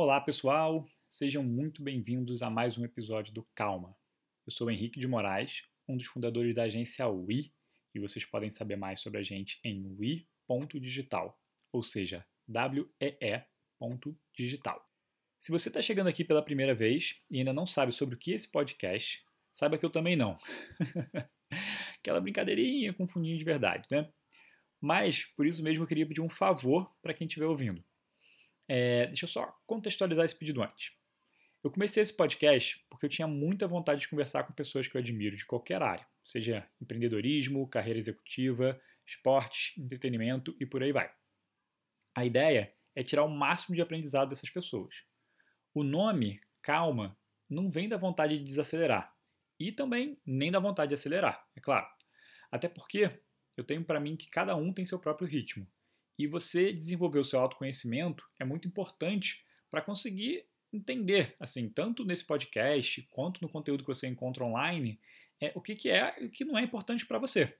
Olá, pessoal! Sejam muito bem-vindos a mais um episódio do Calma. Eu sou Henrique de Moraes, um dos fundadores da agência WE, e vocês podem saber mais sobre a gente em we.digital, ou seja, W-E-E.digital. Se você está chegando aqui pela primeira vez e ainda não sabe sobre o que é esse podcast, saiba que eu também não. Aquela brincadeirinha com fundinho de verdade, né? Mas, por isso mesmo, eu queria pedir um favor para quem estiver ouvindo. É, deixa eu só contextualizar esse pedido antes. Eu comecei esse podcast porque eu tinha muita vontade de conversar com pessoas que eu admiro de qualquer área, seja empreendedorismo, carreira executiva, esportes, entretenimento e por aí vai. A ideia é tirar o máximo de aprendizado dessas pessoas. O nome, calma, não vem da vontade de desacelerar e também nem da vontade de acelerar, é claro. Até porque eu tenho para mim que cada um tem seu próprio ritmo e você desenvolver o seu autoconhecimento é muito importante para conseguir entender, assim, tanto nesse podcast quanto no conteúdo que você encontra online, é, o que, que é e o que não é importante para você.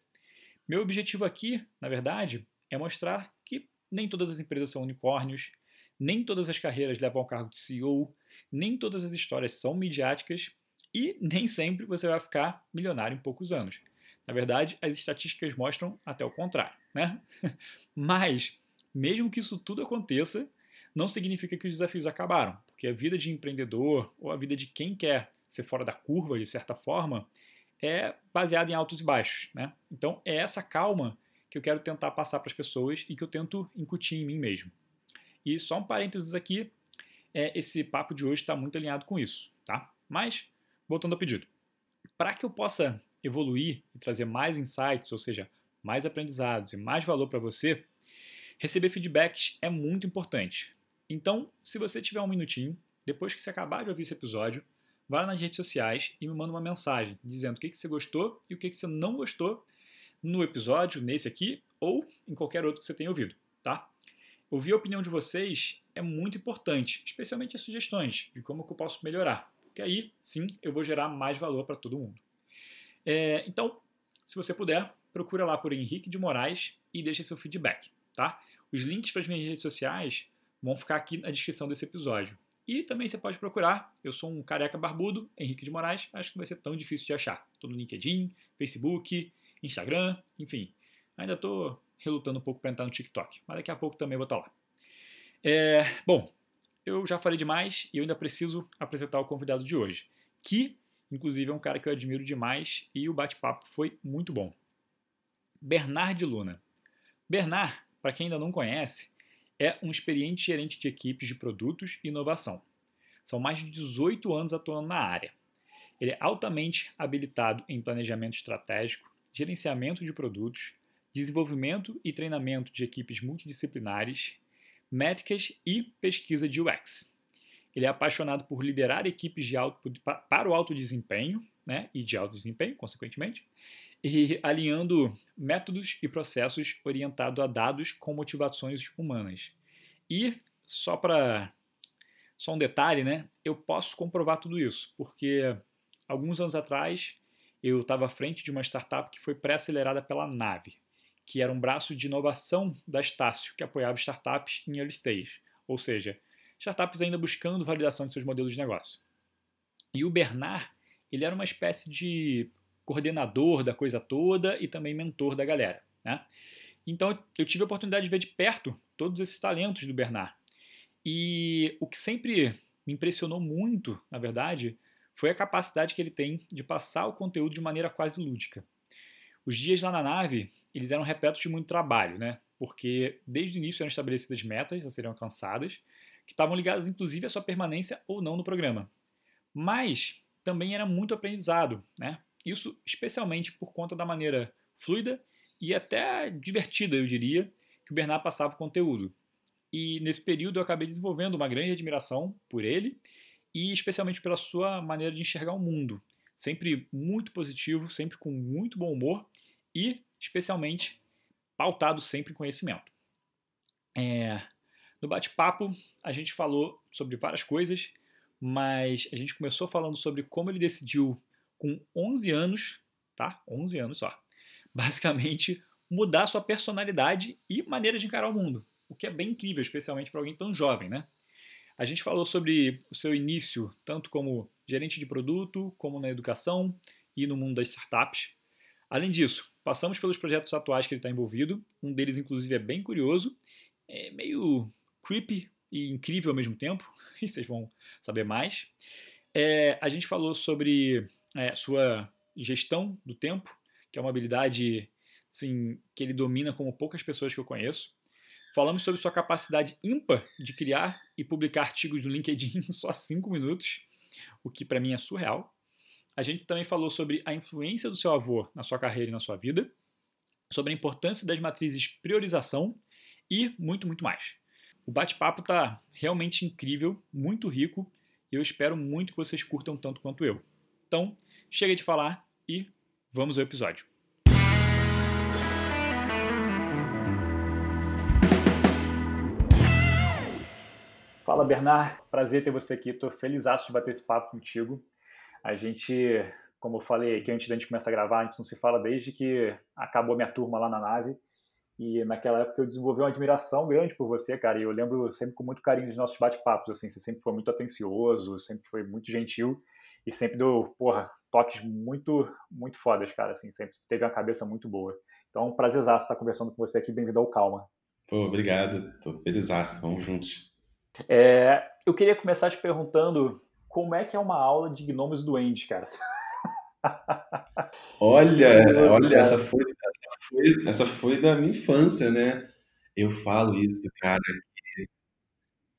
Meu objetivo aqui, na verdade, é mostrar que nem todas as empresas são unicórnios, nem todas as carreiras levam ao cargo de CEO, nem todas as histórias são midiáticas e nem sempre você vai ficar milionário em poucos anos. Na verdade, as estatísticas mostram até o contrário, né? Mas, mesmo que isso tudo aconteça, não significa que os desafios acabaram, porque a vida de empreendedor ou a vida de quem quer ser fora da curva, de certa forma, é baseada em altos e baixos, né? Então, é essa calma que eu quero tentar passar para as pessoas e que eu tento incutir em mim mesmo. E só um parênteses aqui, é, esse papo de hoje está muito alinhado com isso, tá? Mas, voltando ao pedido. Para que eu possa evoluir e trazer mais insights, ou seja, mais aprendizados e mais valor para você, receber feedbacks é muito importante. Então, se você tiver um minutinho, depois que você acabar de ouvir esse episódio, vá nas redes sociais e me manda uma mensagem dizendo o que, você gostou e o que, você não gostou no episódio, nesse aqui, ou em qualquer outro que você tenha ouvido, tá? Ouvir a opinião de vocês é muito importante, especialmente as sugestões de como eu posso melhorar, porque aí sim eu vou gerar mais valor para todo mundo. É, então, se você puder, procura lá por Henrique de Moraes e deixa seu feedback, tá? Os links para as minhas redes sociais vão ficar aqui na descrição desse episódio. E também você pode procurar, eu sou um careca barbudo, Henrique de Moraes, acho que não vai ser tão difícil de achar. Estou no LinkedIn, Facebook, Instagram, enfim. Ainda estou relutando um pouco para entrar no TikTok, mas daqui a pouco também vou estar lá. É, bom, eu já falei demais e eu ainda preciso apresentar o convidado de hoje, que Inclusive é um cara que eu admiro demais e o bate-papo foi muito bom. Bernard Luna. Bernard, para quem ainda não conhece, é um experiente gerente de equipes de produtos e inovação. São mais de 18 anos atuando na área. Ele é altamente habilitado em planejamento estratégico, gerenciamento de produtos, desenvolvimento e treinamento de equipes multidisciplinares, métricas e pesquisa de UX. Ele é apaixonado por liderar equipes de alto, para o alto desempenho, né, e de alto desempenho, consequentemente, e alinhando métodos e processos orientados a dados com motivações humanas. E só para só um detalhe, né? Eu posso comprovar tudo isso, porque alguns anos atrás eu estava à frente de uma startup que foi pré-acelerada pela Nave, que era um braço de inovação da Estácio, que apoiava startups em early stage. Ou seja, startups ainda buscando validação de seus modelos de negócio. E o Bernard, ele era uma espécie de coordenador da coisa toda e também mentor da galera. Né? Então eu tive a oportunidade de ver de perto todos esses talentos do Bernard. E o que sempre me impressionou muito, na verdade, foi a capacidade que ele tem de passar o conteúdo de maneira quase lúdica. Os dias lá na nave, eles eram repletos de muito trabalho, né? Porque desde o início eram estabelecidas metas a serem alcançadas que estavam ligadas inclusive à sua permanência ou não no programa. Mas também era muito aprendizado, né? Isso especialmente por conta da maneira fluida e até divertida, eu diria, que o Bernard passava o conteúdo. E nesse período eu acabei desenvolvendo uma grande admiração por ele e especialmente pela sua maneira de enxergar o mundo. Sempre muito positivo, sempre com muito bom humor e, especialmente, pautado sempre em conhecimento. É, no bate-papo, a gente falou sobre várias coisas, mas a gente começou falando sobre como ele decidiu, com 11 anos, tá? 11 anos só, basicamente mudar sua personalidade e maneira de encarar o mundo, o que é bem incrível, especialmente para alguém tão jovem, né? A gente falou sobre o seu início, tanto como gerente de produto, como na educação e no mundo das startups. Além disso, passamos pelos projetos atuais que ele está envolvido. Um deles, inclusive, é bem curioso, é meio creepy e incrível ao mesmo tempo, e vocês vão saber mais. É, a gente falou sobre é, sua gestão do tempo, que é uma habilidade assim, que ele domina como poucas pessoas que eu conheço. Falamos sobre sua capacidade ímpar de criar e publicar artigos no LinkedIn em só 5 minutos, o que para mim é surreal. A gente também falou sobre a influência do seu avô na sua carreira e na sua vida, sobre a importância das matrizes priorização e muito, muito mais. O bate-papo está realmente incrível, muito rico, e eu espero muito que vocês curtam tanto quanto eu. Então, chega de falar e vamos ao episódio. Fala Bernard, prazer ter você aqui. Estou feliz de bater esse papo contigo. A gente, como eu falei aqui antes da gente começar a gravar, a gente não se fala desde que acabou minha turma lá na nave. E naquela época eu desenvolvi uma admiração grande por você, cara. E eu lembro sempre com muito carinho dos nossos bate-papos, assim. Você sempre foi muito atencioso, sempre foi muito gentil e sempre deu, porra, toques muito, muito fodas, cara. Assim, sempre teve uma cabeça muito boa. Então, um prazerzaço estar conversando com você aqui. Bem-vindo ao Calma. Pô, obrigado. Tô felizaço. Vamos juntos. É, eu queria começar te perguntando como é que é uma aula de gnomos duendes, cara. Olha, olha, essa foi, essa foi, essa foi da minha infância, né? Eu falo isso, cara,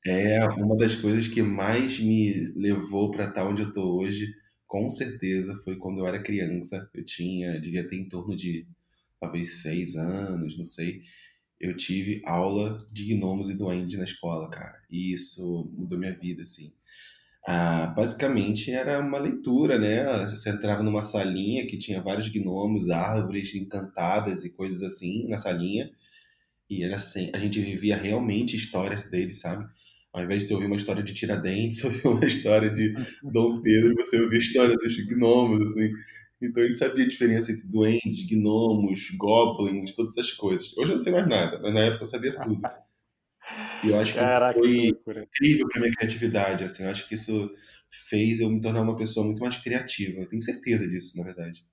é uma das coisas que mais me levou para estar onde eu tô hoje, com certeza, foi quando eu era criança. Eu tinha, devia ter em torno de talvez seis anos, não sei eu tive aula de gnomos e duendes na escola, cara. E isso mudou minha vida, assim. Ah, basicamente era uma leitura, né? Você entrava numa salinha que tinha vários gnomos, árvores encantadas e coisas assim na salinha. E era assim, a gente vivia realmente histórias deles, sabe? Ao invés de você ouvir uma história de Tiradentes, você ouvia uma história de Dom Pedro, você ouvia a história dos gnomos, assim. Então ele sabia a diferença entre duendes, gnomos, goblins, todas essas coisas. Hoje eu não sei mais nada, mas na época eu sabia tudo. E eu acho que Caraca, foi incrível para minha criatividade. Assim, eu acho que isso fez eu me tornar uma pessoa muito mais criativa. Eu tenho certeza disso, na verdade.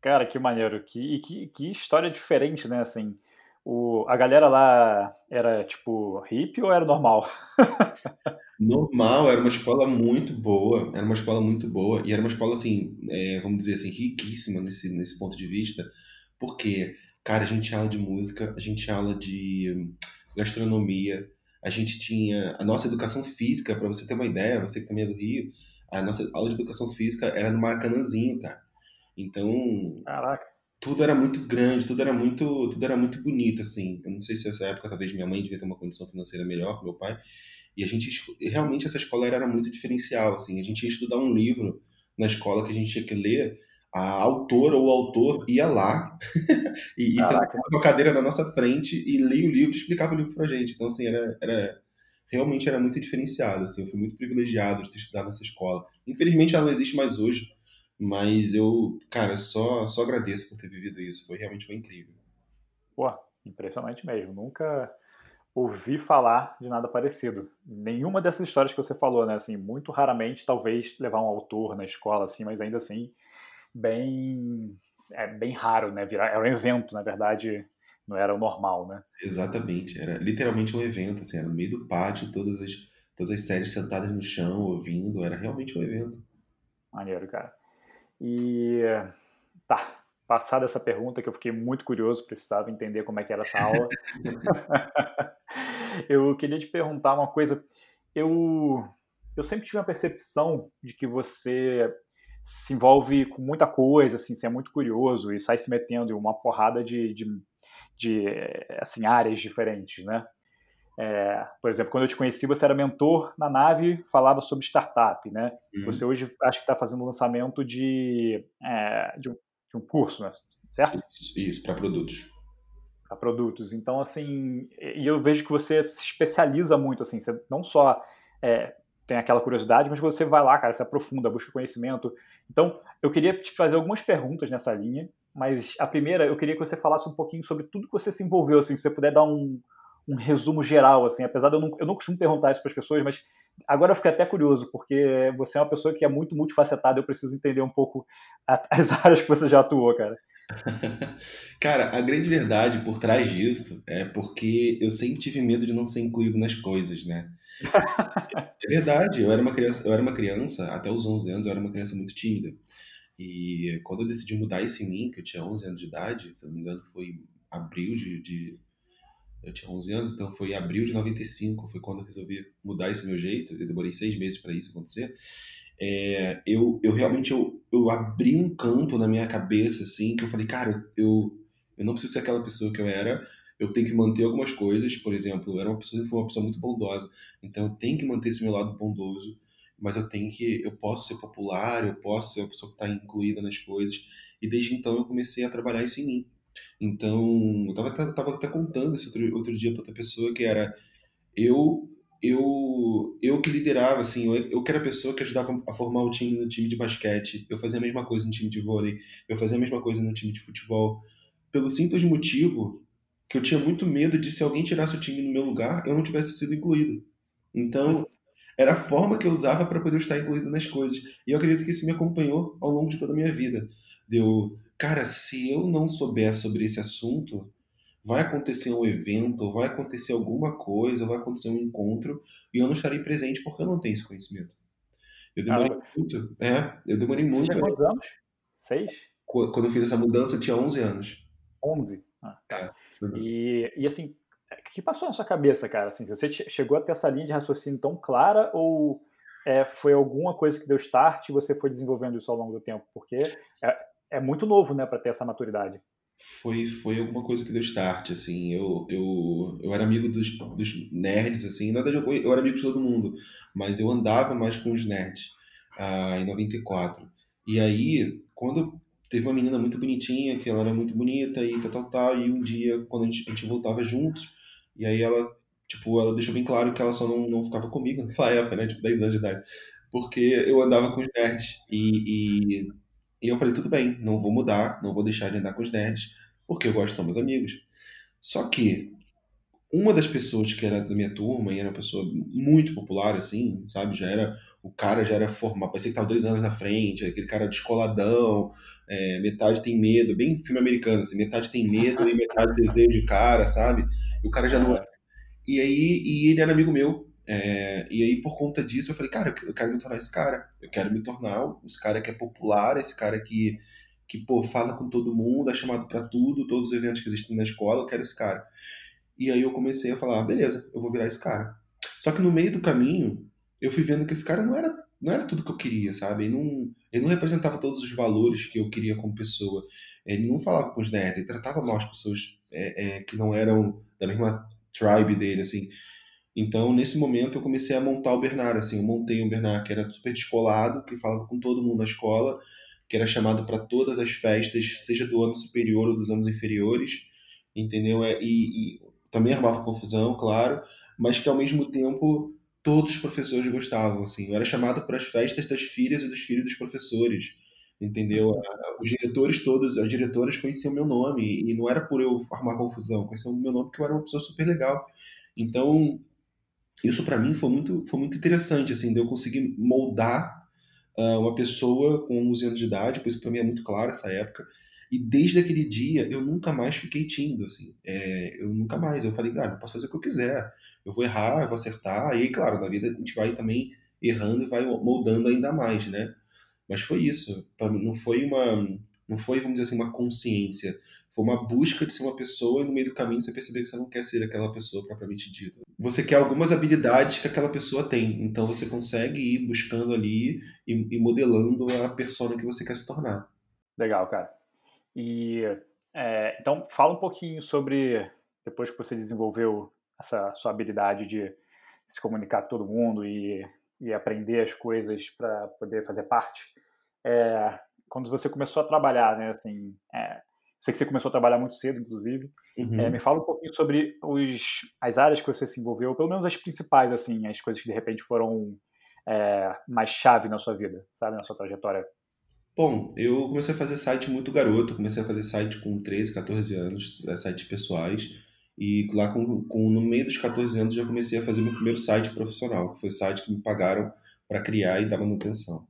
Cara, que maneiro. Que, que, que história diferente, né? Assim, o, a galera lá era tipo hippie ou era normal? normal, era uma escola muito boa, era uma escola muito boa, e era uma escola assim, é, vamos dizer assim, riquíssima nesse, nesse ponto de vista, porque, cara, a gente tinha aula de música, a gente tinha aula de gastronomia, a gente tinha a nossa educação física, para você ter uma ideia, você que também é do Rio, a nossa aula de educação física era no Maracanãzinho, cara. Então, Caraca tudo era muito grande, tudo era muito, tudo era muito bonito, assim. Eu não sei se nessa época talvez minha mãe devia ter uma condição financeira melhor que meu pai. E a gente realmente essa escola era muito diferencial, assim. A gente ia estudar um livro na escola que a gente tinha que ler, a autora ou o autor ia lá e, e sentava uma cadeira na nossa frente e lia o livro e explicava o livro pra gente. Então, assim, era, era realmente era muito diferenciado, assim. Eu fui muito privilegiado de ter estudado nessa escola. Infelizmente ela não existe mais hoje, mas eu, cara, só, só agradeço por ter vivido isso. Foi realmente foi incrível. Pô, impressionante mesmo. Nunca ouvi falar de nada parecido. Nenhuma dessas histórias que você falou, né? Assim, muito raramente, talvez levar um autor na escola, assim, mas ainda assim, bem, é bem raro, né? Virar, era um evento, na verdade, não era o normal, né? Exatamente. Era literalmente um evento, assim, era no meio do pátio, todas as, todas as séries sentadas no chão, ouvindo. Era realmente um evento. Maneiro, cara. E tá, passada essa pergunta que eu fiquei muito curioso, precisava entender como é que era essa aula. eu queria te perguntar uma coisa. Eu eu sempre tive a percepção de que você se envolve com muita coisa, assim, você é muito curioso e sai se metendo em uma porrada de, de, de assim, áreas diferentes, né? É, por exemplo, quando eu te conheci, você era mentor na nave, falava sobre startup, né? Uhum. Você hoje acho que está fazendo o lançamento de, é, de, um, de, um, curso, né? certo? Isso, isso para produtos. Para produtos. Então, assim, e eu vejo que você se especializa muito, assim, você não só é, tem aquela curiosidade, mas você vai lá, cara, se aprofunda, busca conhecimento. Então, eu queria te fazer algumas perguntas nessa linha, mas a primeira, eu queria que você falasse um pouquinho sobre tudo que você se envolveu, assim, se você puder dar um um resumo geral, assim, apesar de eu não, eu não costumo perguntar isso para as pessoas, mas agora eu fiquei até curioso, porque você é uma pessoa que é muito multifacetada, eu preciso entender um pouco as áreas que você já atuou, cara. Cara, a grande verdade por trás disso é porque eu sempre tive medo de não ser incluído nas coisas, né? É verdade, eu era uma criança, eu era uma criança, até os 11 anos, eu era uma criança muito tímida. E quando eu decidi mudar isso em mim, que eu tinha 11 anos de idade, se eu não me engano foi abril de, de eu tinha 11 anos, então foi abril de 95, foi quando eu resolvi mudar esse meu jeito. Eu demorei seis meses para isso acontecer. É, eu, eu realmente eu, eu abri um campo na minha cabeça, assim, que eu falei, cara, eu, eu não preciso ser aquela pessoa que eu era, eu tenho que manter algumas coisas. Por exemplo, eu era uma pessoa, uma pessoa muito bondosa, então eu tenho que manter esse meu lado bondoso, mas eu tenho que, eu posso ser popular, eu posso ser a pessoa que está incluída nas coisas. E desde então eu comecei a trabalhar isso em mim. Então, eu tava, tava até contando isso outro, outro dia para outra pessoa, que era eu eu eu que liderava, assim, eu, eu que era a pessoa que ajudava a formar o time no time de basquete, eu fazia a mesma coisa no time de vôlei, eu fazia a mesma coisa no time de futebol, pelo simples motivo que eu tinha muito medo de se alguém tirasse o time no meu lugar, eu não tivesse sido incluído. Então, era a forma que eu usava para poder estar incluído nas coisas. E eu acredito que isso me acompanhou ao longo de toda a minha vida. Deu, cara, se eu não souber sobre esse assunto, vai acontecer um evento, vai acontecer alguma coisa, vai acontecer um encontro e eu não estarei presente porque eu não tenho esse conhecimento. Eu demorei ah, muito. É, eu demorei muito. Você tinha quantos anos? Seis? Quando eu fiz essa mudança, eu tinha 11 anos. 11? Ah, tá. É, e, e assim, o que passou na sua cabeça, cara? Assim, você chegou a ter essa linha de raciocínio tão clara ou é, foi alguma coisa que deu start e você foi desenvolvendo isso ao longo do tempo? Porque é, é muito novo, né, para ter essa maturidade. Foi, foi alguma coisa que deu start, assim. Eu, eu, eu era amigo dos, dos nerds, assim. Na verdade, eu, eu era amigo de todo mundo, mas eu andava mais com os nerds ah, em 94. E aí, quando teve uma menina muito bonitinha, que ela era muito bonita e tal, tal, tal, e um dia, quando a gente, a gente voltava juntos, e aí ela, tipo, ela deixou bem claro que ela só não, não ficava comigo naquela época, né, tipo, 10 anos de idade, porque eu andava com os nerds, e, e e eu falei, tudo bem, não vou mudar, não vou deixar de andar com os nerds, porque eu gosto de meus amigos. Só que uma das pessoas que era da minha turma, e era uma pessoa muito popular, assim, sabe? Já era. O cara já era formado, parecia que estava dois anos na frente, aquele cara descoladão, é, metade tem medo, bem filme americano, assim, metade tem medo e metade desejo de cara, sabe? E o cara já não. É. E aí, e ele era amigo meu, é, e aí, por conta disso, eu falei, cara, eu quero me tornar esse cara. Eu quero me tornar esse cara que é popular, esse cara que, que pô, fala com todo mundo, é chamado para tudo, todos os eventos que existem na escola, eu quero esse cara. E aí eu comecei a falar, ah, beleza, eu vou virar esse cara. Só que no meio do caminho, eu fui vendo que esse cara não era, não era tudo que eu queria, sabe? Ele não, ele não representava todos os valores que eu queria como pessoa. Ele não falava com os nerds, ele tratava mal as pessoas é, é, que não eram da mesma tribe dele, assim. Então, nesse momento, eu comecei a montar o Bernard. Assim, eu montei um Bernard que era super descolado, que falava com todo mundo na escola, que era chamado para todas as festas, seja do ano superior ou dos anos inferiores, entendeu? É, e, e também armava confusão, claro, mas que ao mesmo tempo todos os professores gostavam. Assim, eu era chamado para as festas das filhas e dos filhos dos professores, entendeu? Os diretores todos, as diretoras conheciam meu nome e não era por eu armar confusão, conheciam o meu nome porque eu era uma pessoa super legal. Então, isso para mim foi muito, foi muito interessante, assim, de eu conseguir moldar uh, uma pessoa com 11 anos de idade, por isso para mim é muito claro essa época, e desde aquele dia eu nunca mais fiquei tímido, assim, é, eu nunca mais, eu falei, cara, eu posso fazer o que eu quiser, eu vou errar, eu vou acertar, e aí, claro, na vida a gente vai também errando e vai moldando ainda mais, né? Mas foi isso, não foi uma, não foi, vamos dizer assim, uma consciência, foi uma busca de ser uma pessoa e no meio do caminho você perceber que você não quer ser aquela pessoa propriamente dita. Você quer algumas habilidades que aquela pessoa tem, então você consegue ir buscando ali e, e modelando a persona que você quer se tornar. Legal, cara. E é, então fala um pouquinho sobre depois que você desenvolveu essa sua habilidade de se comunicar com todo mundo e, e aprender as coisas para poder fazer parte. É, quando você começou a trabalhar, né, assim, é, Sei que você começou a trabalhar muito cedo, inclusive. Uhum. É, me fala um pouquinho sobre os, as áreas que você se envolveu, pelo menos as principais, assim, as coisas que de repente foram é, mais chave na sua vida, sabe, na sua trajetória. Bom, eu comecei a fazer site muito garoto, comecei a fazer site com 13, 14 anos, é, sites pessoais, E lá com, com, no meio dos 14 anos já comecei a fazer meu primeiro site profissional, que foi o site que me pagaram para criar e dar manutenção.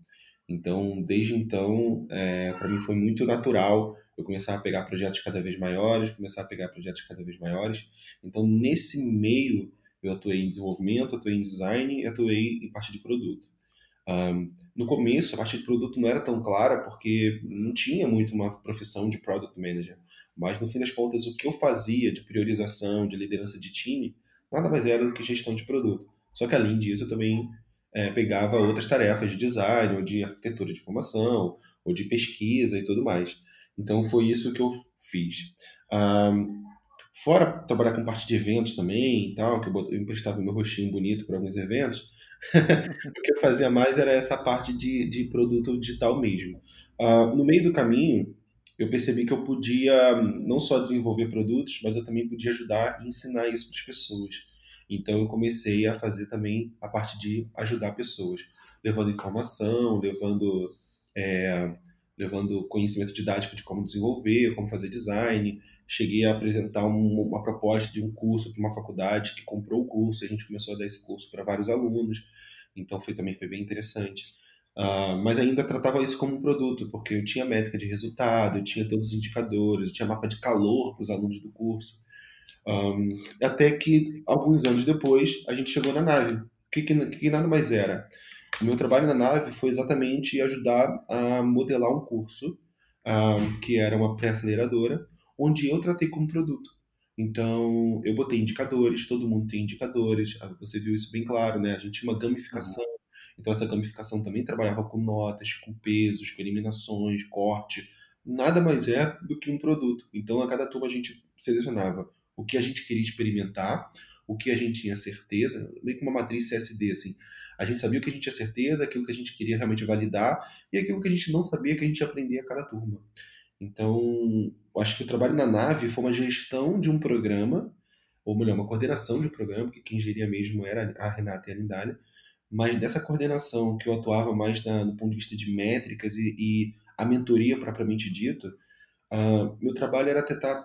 Então, desde então, é, para mim foi muito natural eu começar a pegar projetos cada vez maiores, começar a pegar projetos cada vez maiores. Então, nesse meio, eu atuei em desenvolvimento, atuei em design e atuei em parte de produto. Um, no começo, a parte de produto não era tão clara porque não tinha muito uma profissão de product manager. Mas, no fim das contas, o que eu fazia de priorização, de liderança de time, nada mais era do que gestão de produto. Só que, além disso, eu também é, pegava outras tarefas de design, ou de arquitetura de formação, ou de pesquisa e tudo mais. Então, foi isso que eu fiz. Um, fora trabalhar com parte de eventos também e tal, que eu, emprestava meu rostinho bonito para alguns eventos, o que eu fazia mais era essa parte de, de produto digital mesmo. Uh, no meio do caminho, eu percebi que eu podia não só desenvolver produtos, mas eu também podia ajudar e ensinar isso para as pessoas. Então eu comecei a fazer também a parte de ajudar pessoas, levando informação, levando é, levando conhecimento didático de como desenvolver, como fazer design. Cheguei a apresentar um, uma proposta de um curso para uma faculdade que comprou o curso, a gente começou a dar esse curso para vários alunos. Então foi também foi bem interessante. Uh, mas ainda tratava isso como um produto, porque eu tinha métrica de resultado, eu tinha todos os indicadores, eu tinha mapa de calor para os alunos do curso. Um, até que, alguns anos depois, a gente chegou na nave. Que, que, que nada mais era? O meu trabalho na nave foi exatamente ajudar a modelar um curso, um, que era uma pré-aceleradora, onde eu tratei como produto. Então, eu botei indicadores, todo mundo tem indicadores, você viu isso bem claro, né? A gente tinha uma gamificação então essa gamificação também trabalhava com notas, com pesos, com eliminações, corte. Nada mais é do que um produto. Então a cada turma a gente selecionava o que a gente queria experimentar, o que a gente tinha certeza, meio que uma matriz CSD assim. A gente sabia o que a gente tinha certeza, aquilo que a gente queria realmente validar e aquilo que a gente não sabia que a gente ia aprender a cada turma. Então, acho que o trabalho na nave foi uma gestão de um programa, ou melhor, uma coordenação de um programa, porque quem geria mesmo era a Renata e a Lindália, mas dessa coordenação que eu atuava mais na, no ponto de vista de métricas e, e a mentoria propriamente dito, uh, meu trabalho era tentar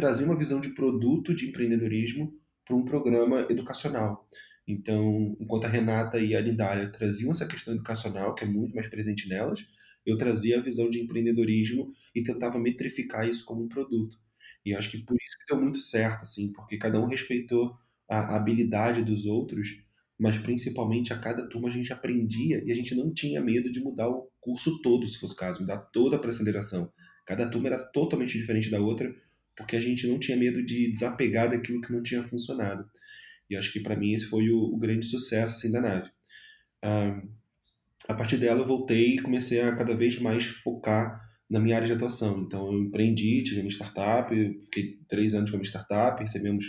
trazer uma visão de produto de empreendedorismo para um programa educacional. Então, enquanto a Renata e a Lindália traziam essa questão educacional, que é muito mais presente nelas, eu trazia a visão de empreendedorismo e tentava metrificar isso como um produto. E acho que por isso que deu muito certo, assim, porque cada um respeitou a habilidade dos outros mas principalmente a cada turma a gente aprendia e a gente não tinha medo de mudar o curso todo, se fosse o caso, mudar toda a aceleração. Cada turma era totalmente diferente da outra, porque a gente não tinha medo de desapegar daquilo que não tinha funcionado. E acho que para mim esse foi o, o, grande sucesso assim da nave. Ah, a partir dela eu voltei e comecei a cada vez mais focar na minha área de atuação. Então eu empreendi, tive uma startup, fiquei três anos com a minha startup, recebemos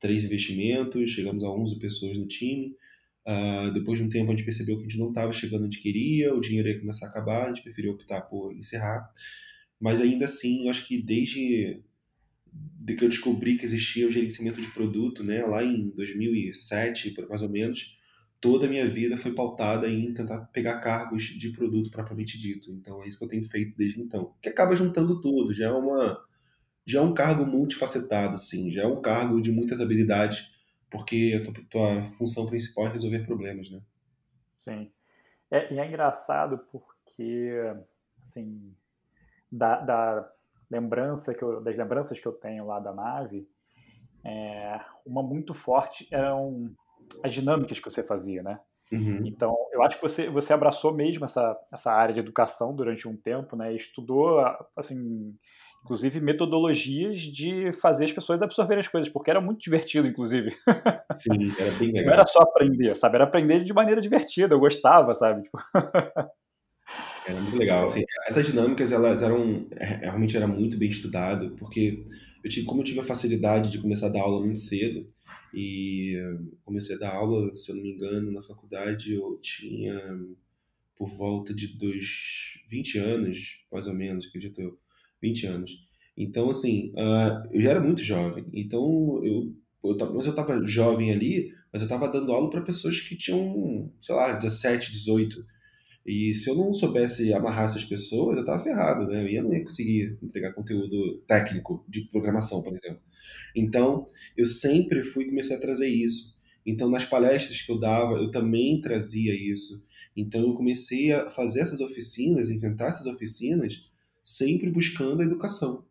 três investimentos, chegamos a 11 pessoas no time. Uh, depois de um tempo, a gente percebeu que a gente não estava chegando onde queria, o dinheiro ia começar a acabar, a gente preferiu optar por encerrar. Mas ainda assim, eu acho que desde de que eu descobri que existia o gerenciamento de produto, né, lá em 2007, mais ou menos, toda a minha vida foi pautada em tentar pegar cargos de produto propriamente dito. Então é isso que eu tenho feito desde então. Que acaba juntando tudo, já é uma já é um cargo multifacetado, sim, já é um cargo de muitas habilidades porque a tua, tua função principal é resolver problemas, né? Sim. É, e é engraçado porque, assim, da, da lembrança que eu, das lembranças que eu tenho lá da nave, é, uma muito forte eram as dinâmicas que você fazia, né? Uhum. Então, eu acho que você, você abraçou mesmo essa, essa área de educação durante um tempo, né? Estudou, assim, inclusive metodologias de fazer as pessoas absorverem as coisas, porque era muito divertido, inclusive. Sim, era bem legal. Não era só aprender, sabe? Era aprender de maneira divertida, eu gostava, sabe? Tipo... Era muito legal. Assim, essas dinâmicas, elas eram, é, realmente era muito bem estudado, porque eu tive, como eu tive a facilidade de começar a dar aula muito cedo, e comecei a dar aula, se eu não me engano, na faculdade eu tinha por volta de dos 20 anos, mais ou menos, acredito eu. 20 anos. Então, assim, uh, eu já era muito jovem. Então, eu, eu mas eu estava jovem ali, mas eu estava dando aula para pessoas que tinham, sei lá, 17, 18. E se eu não soubesse amarrar essas pessoas, eu estava ferrado, né? Eu ia, não ia conseguir entregar conteúdo técnico de programação, por exemplo. Então, eu sempre fui comecei a trazer isso. Então, nas palestras que eu dava, eu também trazia isso. Então, eu comecei a fazer essas oficinas, inventar essas oficinas, sempre buscando a educação.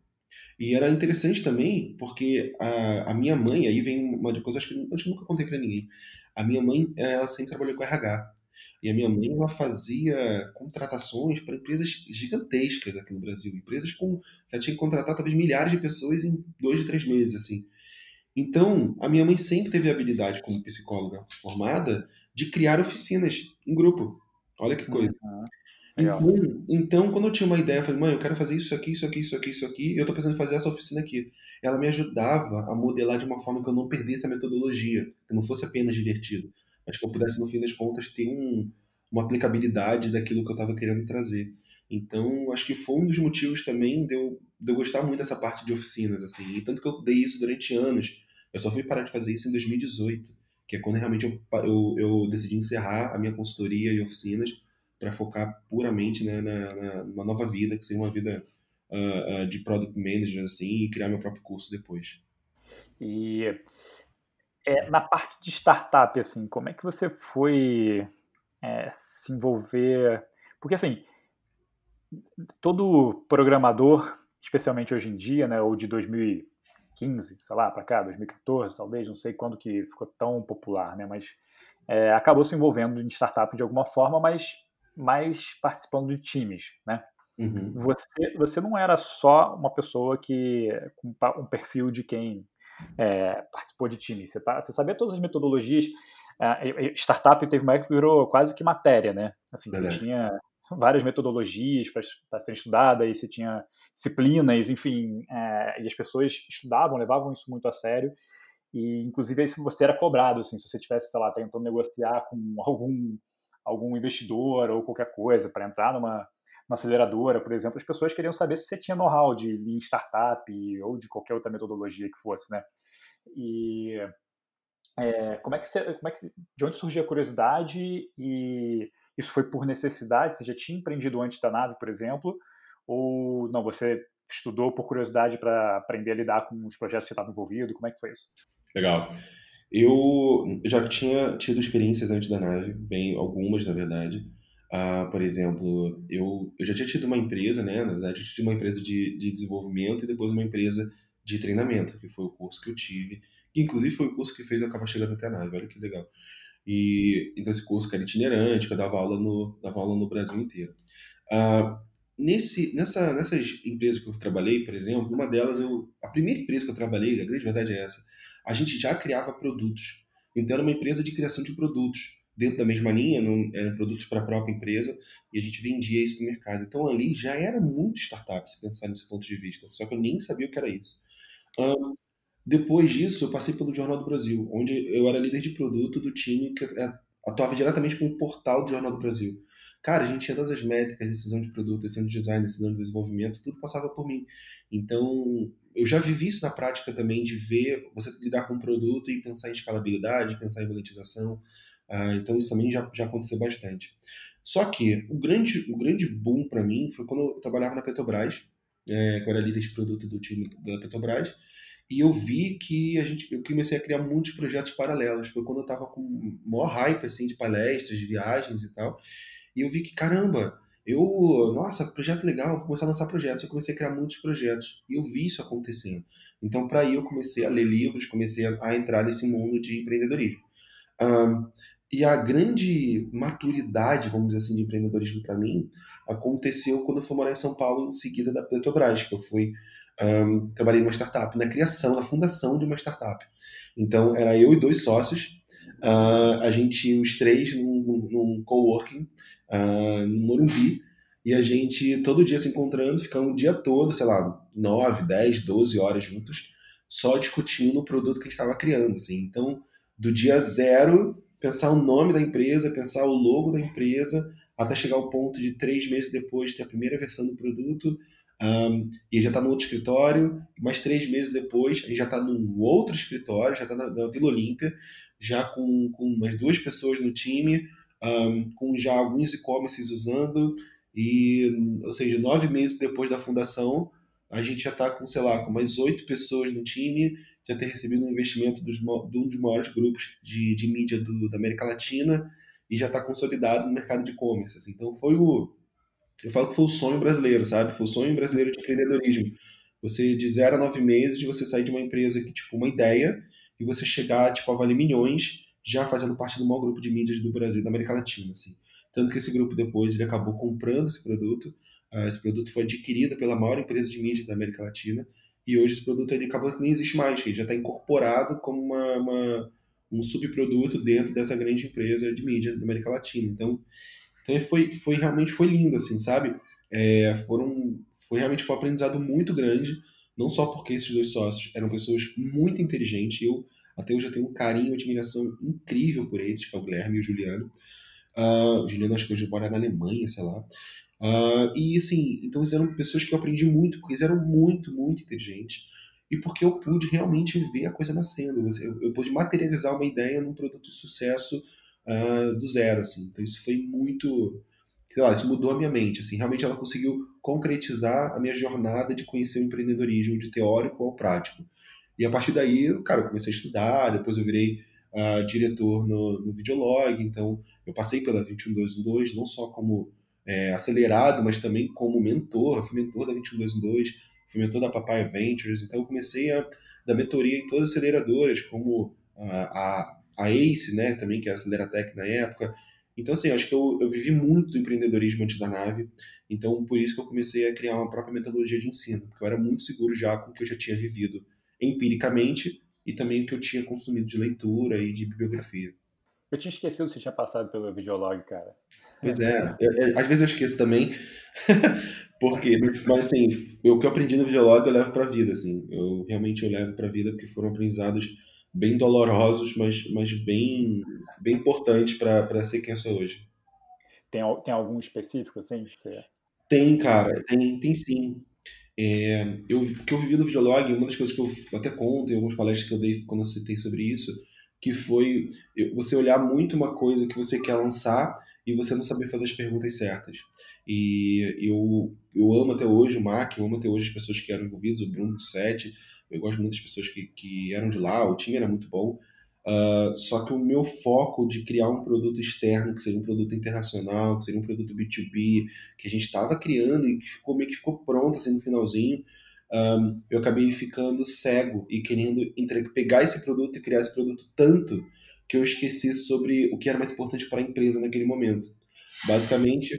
E era interessante também, porque a, a minha mãe, aí vem uma coisa acho que eu nunca contei para ninguém. A minha mãe, ela sempre trabalhou com RH. E a minha mãe, ela fazia contratações para empresas gigantescas aqui no Brasil. Empresas com, que ela tinha que contratar talvez milhares de pessoas em dois, três meses, assim. Então, a minha mãe sempre teve a habilidade, como psicóloga formada, de criar oficinas em grupo. Olha que coisa. Uhum. Então, então, quando eu tinha uma ideia, eu falei, mãe, eu quero fazer isso aqui, isso aqui, isso aqui, isso aqui, e eu tô pensando em fazer essa oficina aqui. Ela me ajudava a modelar de uma forma que eu não perdesse a metodologia, que não fosse apenas divertido, mas que eu pudesse, no fim das contas, ter um, uma aplicabilidade daquilo que eu estava querendo trazer. Então, acho que foi um dos motivos também de eu, de eu gostar muito dessa parte de oficinas, assim. E tanto que eu dei isso durante anos. Eu só fui parar de fazer isso em 2018, que é quando realmente eu, eu, eu decidi encerrar a minha consultoria e oficinas para focar puramente né, na, na, numa nova vida, que seria uma vida uh, uh, de product manager assim, e criar meu próprio curso depois. E é, na parte de startup, assim, como é que você foi é, se envolver? Porque assim, todo programador, especialmente hoje em dia, né, ou de 2015, sei lá, para cá, 2014, talvez, não sei quando que ficou tão popular, né, mas é, acabou se envolvendo em startup de alguma forma, mas mais participando de times, né? Uhum. Você, você não era só uma pessoa que com um perfil de quem é, participou de time. Você, tá, você sabia todas as metodologias. É, startup teve uma época que virou quase que matéria, né? Assim, você tinha várias metodologias para ser estudada e você tinha disciplinas, enfim, é, e as pessoas estudavam, levavam isso muito a sério. E, inclusive, se você era cobrado, assim, se você tivesse, sei lá, tentando negociar com algum algum investidor ou qualquer coisa para entrar numa, numa aceleradora, por exemplo, as pessoas queriam saber se você tinha know-how de Lean Startup ou de qualquer outra metodologia que fosse, né? E é, como é que você, como é que, de onde surgiu a curiosidade e isso foi por necessidade? Você já tinha empreendido antes da nave, por exemplo, ou não? Você estudou por curiosidade para aprender a lidar com os projetos que você estava envolvido? Como é que foi isso? Legal. Eu já tinha tido experiências antes da nave, bem algumas na verdade. Uh, por exemplo, eu, eu já tinha tido uma empresa, né? Na verdade, eu tive uma empresa de, de desenvolvimento e depois uma empresa de treinamento, que foi o curso que eu tive. Que, inclusive, foi o curso que fez eu acabar chegando até a nave, olha que legal. E, então, esse curso que era itinerante, que eu dava aula no, dava aula no Brasil inteiro. Uh, nesse, nessa, nessas empresas que eu trabalhei, por exemplo, uma delas, eu, a primeira empresa que eu trabalhei, a grande verdade é essa, a gente já criava produtos. Então era uma empresa de criação de produtos. Dentro da mesma linha, não, eram produtos para a própria empresa e a gente vendia isso para o mercado. Então ali já era muito startup, se pensar nesse ponto de vista. Só que eu nem sabia o que era isso. Um, depois disso, eu passei pelo Jornal do Brasil, onde eu era líder de produto do time que é, atuava diretamente com o portal do Jornal do Brasil. Cara, a gente tinha todas as métricas, decisão de produto, decisão de design, decisão de desenvolvimento, tudo passava por mim. Então, eu já vivi isso na prática também, de ver você lidar com um produto e pensar em escalabilidade, pensar em monetização. Uh, então, isso também já, já aconteceu bastante. Só que o grande, o grande boom para mim foi quando eu trabalhava na Petrobras, é, que eu era líder de produto do time da Petrobras, e eu vi que a gente, eu comecei a criar muitos projetos paralelos. Foi quando eu estava com maior hype assim, de palestras, de viagens e tal. E eu vi que, caramba, eu, nossa, projeto legal, vou começar a lançar projetos. Eu comecei a criar muitos projetos e eu vi isso acontecendo. Então, para aí, eu comecei a ler livros, comecei a, a entrar nesse mundo de empreendedorismo. Um, e a grande maturidade, vamos dizer assim, de empreendedorismo para mim aconteceu quando eu fui morar em São Paulo, em seguida da Petrobras, que eu fui um, trabalhei numa startup, na criação, na fundação de uma startup. Então, era eu e dois sócios, uh, a gente, os três, num, num coworking, uh, no Morumbi, e a gente todo dia se encontrando, ficando o dia todo, sei lá, 9, 10, 12 horas juntos, só discutindo o produto que a gente estava criando. Assim. Então, do dia zero, pensar o nome da empresa, pensar o logo da empresa, até chegar ao ponto de três meses depois ter a primeira versão do produto, um, e já está no outro escritório, mais três meses depois, gente já está num outro escritório, já está na, na, Vila Olímpia, já com, com mais duas pessoas no time, um, com já alguns e-commerces usando, e, ou seja, nove meses depois da fundação, a gente já está com, sei lá, com mais oito pessoas no time, já ter recebido um investimento dos, de um dos maiores grupos de, de mídia do, da América Latina e já está consolidado no mercado de e-commerce. Assim. Então foi o. Eu falo que foi o sonho brasileiro, sabe? Foi o sonho brasileiro de empreendedorismo. Você, de zero a nove meses, de você sair de uma empresa que, tipo, uma ideia, e você chegar, tipo, a valer milhões, já fazendo parte do maior grupo de mídias do Brasil e da América Latina, assim. Tanto que esse grupo depois, ele acabou comprando esse produto, uh, esse produto foi adquirido pela maior empresa de mídia da América Latina, e hoje esse produto ele acabou que nem existe mais, ele já está incorporado como uma, uma, um subproduto dentro dessa grande empresa de mídia da América Latina. Então, então foi, foi realmente foi lindo, assim, sabe? É, foram, foi realmente foi um aprendizado muito grande, não só porque esses dois sócios eram pessoas muito inteligentes, eu até hoje eu tenho um carinho e admiração incrível por eles, que é o Guilherme e o Juliano. Uh, o Juliano acho que hoje mora na Alemanha, sei lá. Uh, e assim, então eram pessoas que eu aprendi muito, porque eles eram muito, muito inteligentes. E porque eu pude realmente ver a coisa nascendo. Eu, eu pude materializar uma ideia num produto de sucesso uh, do zero, assim. Então isso foi muito, sei lá, isso mudou a minha mente, assim. Realmente ela conseguiu concretizar a minha jornada de conhecer o empreendedorismo de teórico ao prático. E a partir daí, cara, eu comecei a estudar, depois eu virei uh, diretor no, no Videolog, então eu passei pela 21212, não só como é, acelerado, mas também como mentor, fui mentor da 21212, fui mentor da Papai Ventures, então eu comecei a dar mentoria em todas as aceleradoras, como a, a, a ACE, né, também, que era a Aceleratec na época. Então, assim, acho que eu, eu vivi muito do empreendedorismo antes da nave, então por isso que eu comecei a criar uma própria metodologia de ensino, porque eu era muito seguro já com o que eu já tinha vivido empiricamente e também o que eu tinha consumido de leitura e de bibliografia. Eu tinha esquecido que você tinha passado pelo videolog, cara. Pois é, eu, eu, às vezes eu esqueço também, porque, mas assim, o que eu aprendi no videolog eu levo para a vida, assim, eu realmente eu levo para a vida porque foram aprendizados bem dolorosos, mas, mas bem, bem importantes para ser quem eu sou hoje. Tem, tem algum específico, assim? Você... Tem, cara, tem, tem sim. É, eu, que eu vivi no videolog, uma das coisas que eu até conto em algumas palestras que eu dei quando eu citei sobre isso, que foi você olhar muito uma coisa que você quer lançar e você não saber fazer as perguntas certas. E eu, eu amo até hoje o Mac, eu amo até hoje as pessoas que eram envolvidas, o Bruno do Sete, eu gosto muito das pessoas que, que eram de lá, o time era muito bom, Uh, só que o meu foco de criar um produto externo, que seria um produto internacional, que seria um produto B2B, que a gente estava criando e que ficou meio que ficou pronto assim no finalzinho, um, eu acabei ficando cego e querendo pegar esse produto e criar esse produto tanto que eu esqueci sobre o que era mais importante para a empresa naquele momento. Basicamente,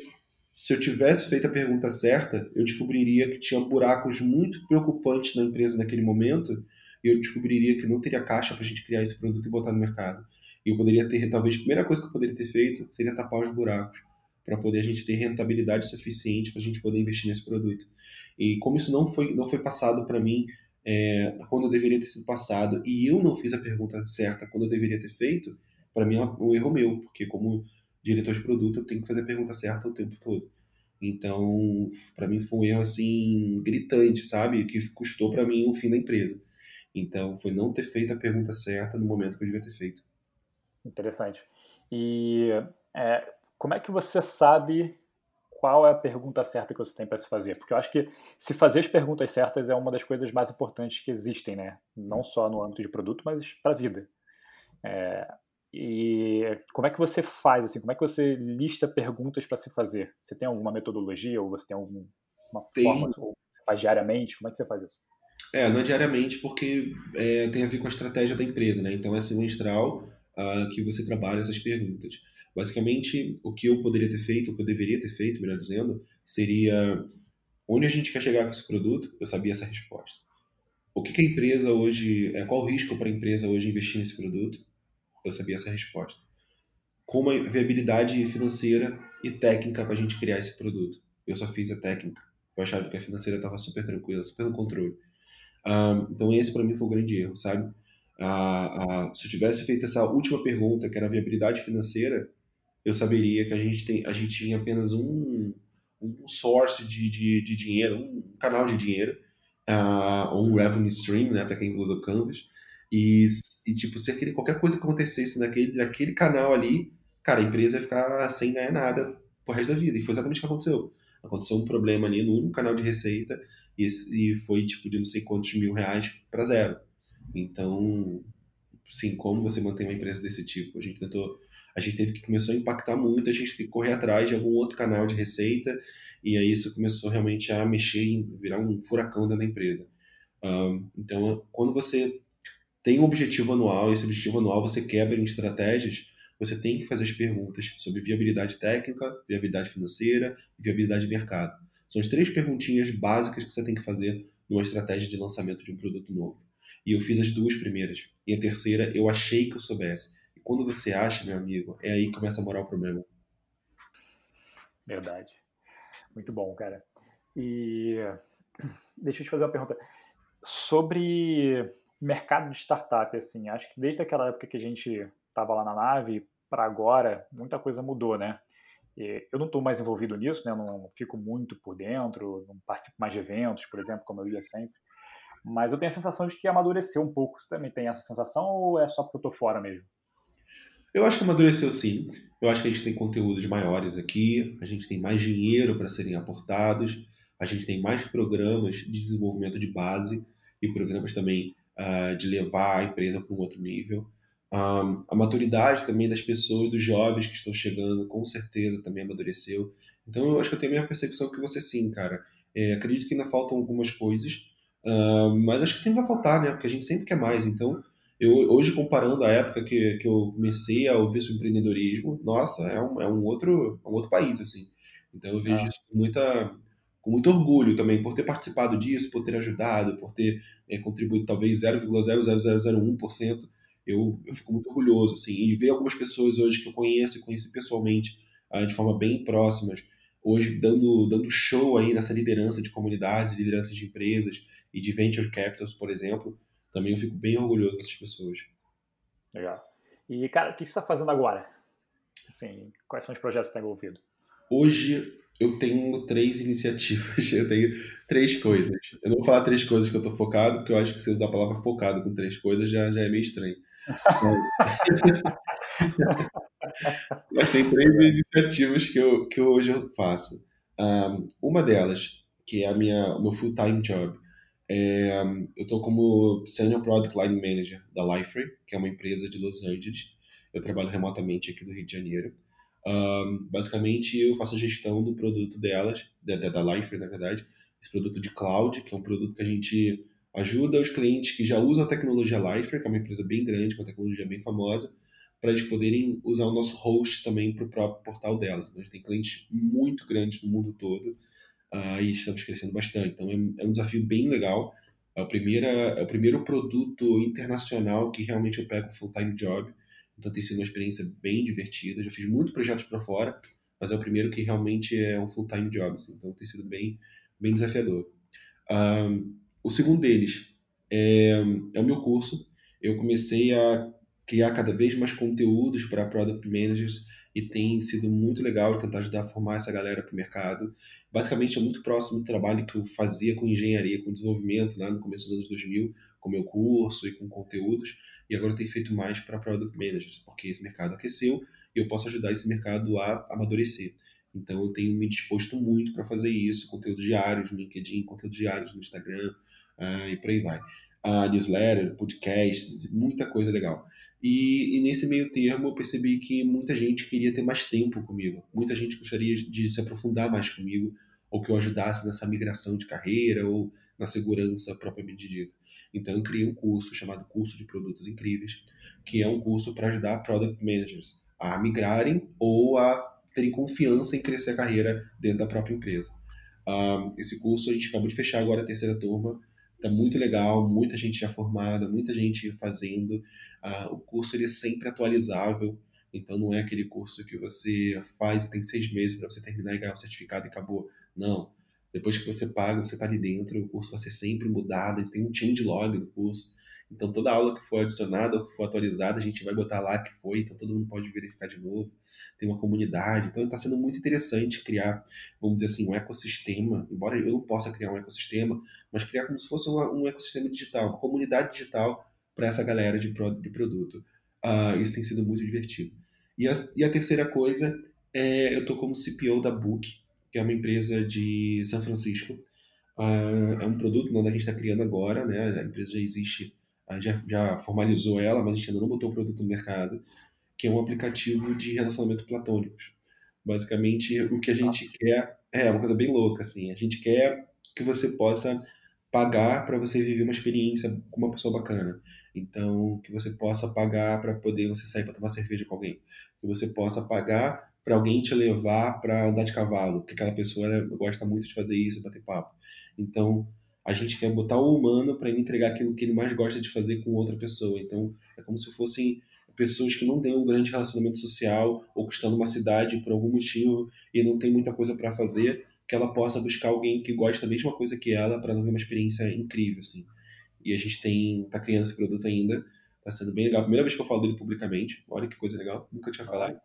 se eu tivesse feito a pergunta certa, eu descobriria que tinha buracos muito preocupantes na empresa naquele momento e eu descobriria que não teria caixa para a gente criar esse produto e botar no mercado. E eu poderia ter, talvez, a primeira coisa que eu poderia ter feito seria tapar os buracos, para poder a gente ter rentabilidade suficiente para a gente poder investir nesse produto. E como isso não foi, não foi passado para mim é, quando eu deveria ter sido passado, e eu não fiz a pergunta certa quando eu deveria ter feito, para mim é um erro meu, porque como diretor de produto eu tenho que fazer a pergunta certa o tempo todo. Então, para mim foi um erro assim gritante, sabe? Que custou para mim o fim da empresa. Então, foi não ter feito a pergunta certa no momento que eu devia ter feito. Interessante. E é, como é que você sabe qual é a pergunta certa que você tem para se fazer? Porque eu acho que se fazer as perguntas certas é uma das coisas mais importantes que existem, né? Não só no âmbito de produto, mas para a vida. É, e como é que você faz, assim, como é que você lista perguntas para se fazer? Você tem alguma metodologia ou você tem alguma tem. forma, ou faz diariamente? Como é que você faz isso? É, não é diariamente porque é, tem a ver com a estratégia da empresa, né? Então é semestral uh, que você trabalha essas perguntas. Basicamente, o que eu poderia ter feito, o que eu deveria ter feito, melhor dizendo, seria onde a gente quer chegar com esse produto, eu sabia essa resposta. O que, que a empresa hoje, é, qual o risco para a empresa hoje investir nesse produto? Eu sabia essa resposta. Como a viabilidade financeira e técnica para a gente criar esse produto? Eu só fiz a técnica. Eu achava que a financeira estava super tranquila, super no controle. Um, então esse para mim foi o grande erro, sabe? Uh, uh, se eu tivesse feito essa última pergunta, que era a viabilidade financeira, eu saberia que a gente, tem, a gente tinha apenas um, um source de, de, de dinheiro, um canal de dinheiro, uh, um revenue stream, né, para quem usa o Canvas, e, e, tipo, se aquele, qualquer coisa que acontecesse naquele, naquele canal ali, cara, a empresa ia ficar sem ganhar nada pro resto da vida, e foi exatamente o que aconteceu. Aconteceu um problema ali no canal de receita, e, e foi tipo de não sei quantos mil reais para zero. Então, sim, como você mantém uma empresa desse tipo? A gente tentou, a gente teve que começou a impactar muito, a gente teve que correr atrás de algum outro canal de receita e aí isso começou realmente a mexer virar um furacão dentro da empresa. Então, quando você tem um objetivo anual, esse objetivo anual você quebra em estratégias, você tem que fazer as perguntas sobre viabilidade técnica, viabilidade financeira e viabilidade de mercado. São as três perguntinhas básicas que você tem que fazer numa estratégia de lançamento de um produto novo. E eu fiz as duas primeiras. E a terceira eu achei que eu soubesse. Quando você acha, meu amigo, é aí que começa a morar o problema. Verdade. Muito bom, cara. E deixa eu te fazer uma pergunta sobre mercado de startup, assim. Acho que desde aquela época que a gente estava lá na nave para agora, muita coisa mudou, né? Eu não estou mais envolvido nisso, né? Eu não fico muito por dentro, não participo mais de eventos, por exemplo, como eu ia sempre. Mas eu tenho a sensação de que amadureceu um pouco. Você também tem essa sensação ou é só porque eu estou fora mesmo? Eu acho que amadureceu sim. Eu acho que a gente tem conteúdos maiores aqui, a gente tem mais dinheiro para serem aportados, a gente tem mais programas de desenvolvimento de base e programas também uh, de levar a empresa para um outro nível. Um, a maturidade também das pessoas, dos jovens que estão chegando, com certeza também amadureceu. Então eu acho que eu tenho a mesma percepção que você sim, cara. É, acredito que ainda faltam algumas coisas, uh, mas acho que sempre vai faltar, né? Porque a gente sempre quer mais. Então, eu, hoje comparando a época que, que eu comecei a ouvir sobre empreendedorismo, nossa, é um, é um, outro, é um outro país, assim. Então eu vejo ah. isso com muita, com muito orgulho também por ter participado disso, por ter ajudado, por ter é, contribuído talvez 0,00001%. Eu, eu fico muito orgulhoso, assim, e ver algumas pessoas hoje que eu conheço e conheci pessoalmente, ah, de forma bem próximas, hoje dando, dando show aí nessa liderança de comunidades, liderança de empresas e de venture capitals, por exemplo, também eu fico bem orgulhoso dessas pessoas. Legal. E, cara, o que você está fazendo agora? Assim, quais são os projetos que está envolvido? Hoje, eu tenho três iniciativas, eu tenho três coisas. Eu não vou falar três coisas que eu estou focado, porque eu acho que se usar a palavra focado com três coisas já, já é meio estranho. Mas tem três iniciativas que, eu, que hoje eu faço. Um, uma delas, que é a minha, o meu full-time job, é, eu estou como Senior Product Line Manager da Liferay, que é uma empresa de Los Angeles. Eu trabalho remotamente aqui do Rio de Janeiro. Um, basicamente, eu faço a gestão do produto delas, da, da, da Lifer, na verdade, esse produto de cloud, que é um produto que a gente ajuda os clientes que já usam a tecnologia Lifer, que é uma empresa bem grande, com uma tecnologia bem famosa, para eles poderem usar o nosso host também para o próprio portal delas. Então, a gente tem clientes muito grandes no mundo todo uh, e estamos crescendo bastante. Então, é, é um desafio bem legal. É o, primeiro, é o primeiro produto internacional que realmente eu pego full-time job então tem sido uma experiência bem divertida. Já fiz muitos projetos para fora, mas é o primeiro que realmente é um full-time job. Assim, então tem sido bem, bem desafiador. Um, o segundo deles é, é o meu curso. Eu comecei a criar cada vez mais conteúdos para product managers e tem sido muito legal tentar ajudar a formar essa galera para o mercado. Basicamente, é muito próximo do trabalho que eu fazia com engenharia, com desenvolvimento, lá no começo dos anos 2000, com meu curso e com conteúdos e agora eu tenho feito mais para product managers, porque esse mercado aqueceu e eu posso ajudar esse mercado a amadurecer. Então eu tenho me disposto muito para fazer isso, conteúdo diários no LinkedIn, conteúdo diários no Instagram uh, e por aí vai. Uh, newsletter, podcasts, muita coisa legal. E, e, nesse meio termo eu percebi que muita gente queria ter mais tempo comigo, muita gente gostaria de se aprofundar mais comigo, ou que eu ajudasse nessa migração de carreira ou na segurança propriamente dita. Então eu criei um curso chamado Curso de Produtos Incríveis, que é um curso para ajudar product managers a migrarem ou a terem confiança em crescer a carreira dentro da própria empresa. Um, esse curso a gente acabou de fechar agora a terceira turma, está muito legal, muita gente já formada, muita gente fazendo. Uh, o curso ele é sempre atualizável, então não é aquele curso que você faz e tem seis meses para você terminar e ganhar o certificado e acabou. Não, depois que você paga, você está ali dentro, o curso vai ser sempre mudado, tem um change log do curso. Então, toda aula que for adicionada ou que for atualizada, a gente vai botar lá que foi, então todo mundo pode verificar de novo. Tem uma comunidade. Então, está sendo muito interessante criar, vamos dizer assim, um ecossistema. Embora eu não possa criar um ecossistema, mas criar como se fosse uma, um ecossistema digital, uma comunidade digital para essa galera de, pro, de produto. Uh, isso tem sido muito divertido. E a, e a terceira coisa é eu estou como CPO da Book, que é uma empresa de São Francisco. Uh, é um produto né, que a gente está criando agora, né? A empresa já existe, já, já formalizou ela, mas a gente ainda não botou o produto no mercado, que é um aplicativo de relacionamento platônicos. Basicamente, o que a gente quer é uma coisa bem louca, assim. A gente quer que você possa pagar para você viver uma experiência com uma pessoa bacana. Então, que você possa pagar para poder você sair para tomar cerveja com alguém. Que você possa pagar para alguém te levar para andar de cavalo, porque aquela pessoa gosta muito de fazer isso, bater papo. Então, a gente quer botar o humano para ele entregar aquilo que ele mais gosta de fazer com outra pessoa. Então, é como se fossem pessoas que não têm um grande relacionamento social ou que estão numa cidade por algum motivo e não tem muita coisa para fazer, que ela possa buscar alguém que gosta da mesma coisa que ela para ter uma experiência incrível, assim. E a gente tem tá criando esse produto ainda, tá sendo bem legal. Primeira vez que eu falo dele publicamente, olha que coisa legal, nunca tinha falado.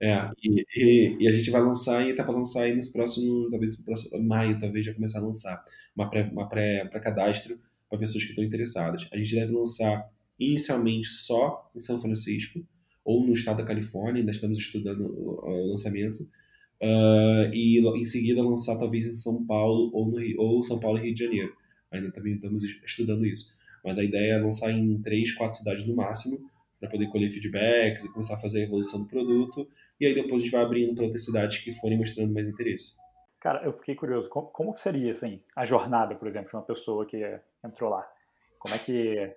É, e, e, e, a gente vai lançar e tá para lançar aí nos próximos, talvez no próximo maio, talvez já começar a lançar uma pré, uma pré, pré cadastro para pessoas que estão interessadas. A gente deve lançar inicialmente só em São Francisco ou no estado da Califórnia, ainda estamos estudando o lançamento, uh, e em seguida lançar talvez em São Paulo ou, no Rio, ou São Paulo e Rio de Janeiro. Ainda também estamos estudando isso. Mas a ideia é lançar em três, quatro cidades no máximo, para poder colher feedbacks e começar a fazer a evolução do produto. E aí depois a gente vai abrindo para outras cidades que forem mostrando mais interesse. Cara, eu fiquei curioso. Como, como seria assim, a jornada, por exemplo, de uma pessoa que entrou lá? Como é que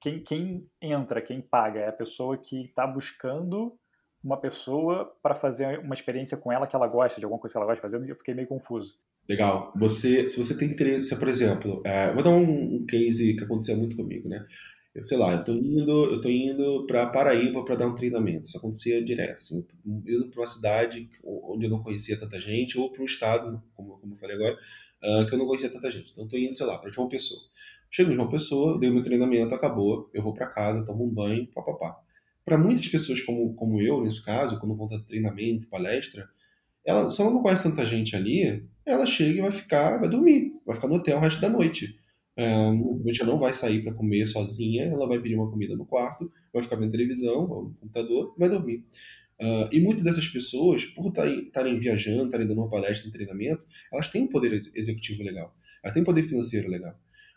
quem, quem entra, quem paga, é a pessoa que está buscando uma pessoa para fazer uma experiência com ela que ela gosta, de alguma coisa que ela gosta de fazer, eu fiquei meio confuso. Legal. Você, se você tem interesse, por exemplo, é, vou dar um, um, case que aconteceu muito comigo, né? Eu sei lá, eu tô indo, eu tô indo para Paraíba para dar um treinamento. Isso acontecia direto, assim, indo para uma cidade onde eu não conhecia tanta gente ou para um estado, como, como eu falei agora, uh, que eu não conhecia tanta gente. Então, eu tô indo, sei lá, para João Pessoa. Chego em João Pessoa, dei meu treinamento, acabou, eu vou para casa, tomo um banho, papapá. Para muitas pessoas como, como eu, nesse caso, quando vão dar treinamento, palestra, ela, se ela não conhece tanta gente ali, ela chega e vai ficar, vai dormir, vai ficar no hotel o resto da noite. É, ela não vai sair para comer sozinha, ela vai pedir uma comida no quarto, vai ficar vendo televisão, no computador, vai dormir. Uh, e muitas dessas pessoas, por estarem viajando, estarem dando uma palestra, um treinamento, elas têm um poder executivo legal, elas têm um poder financeiro legal.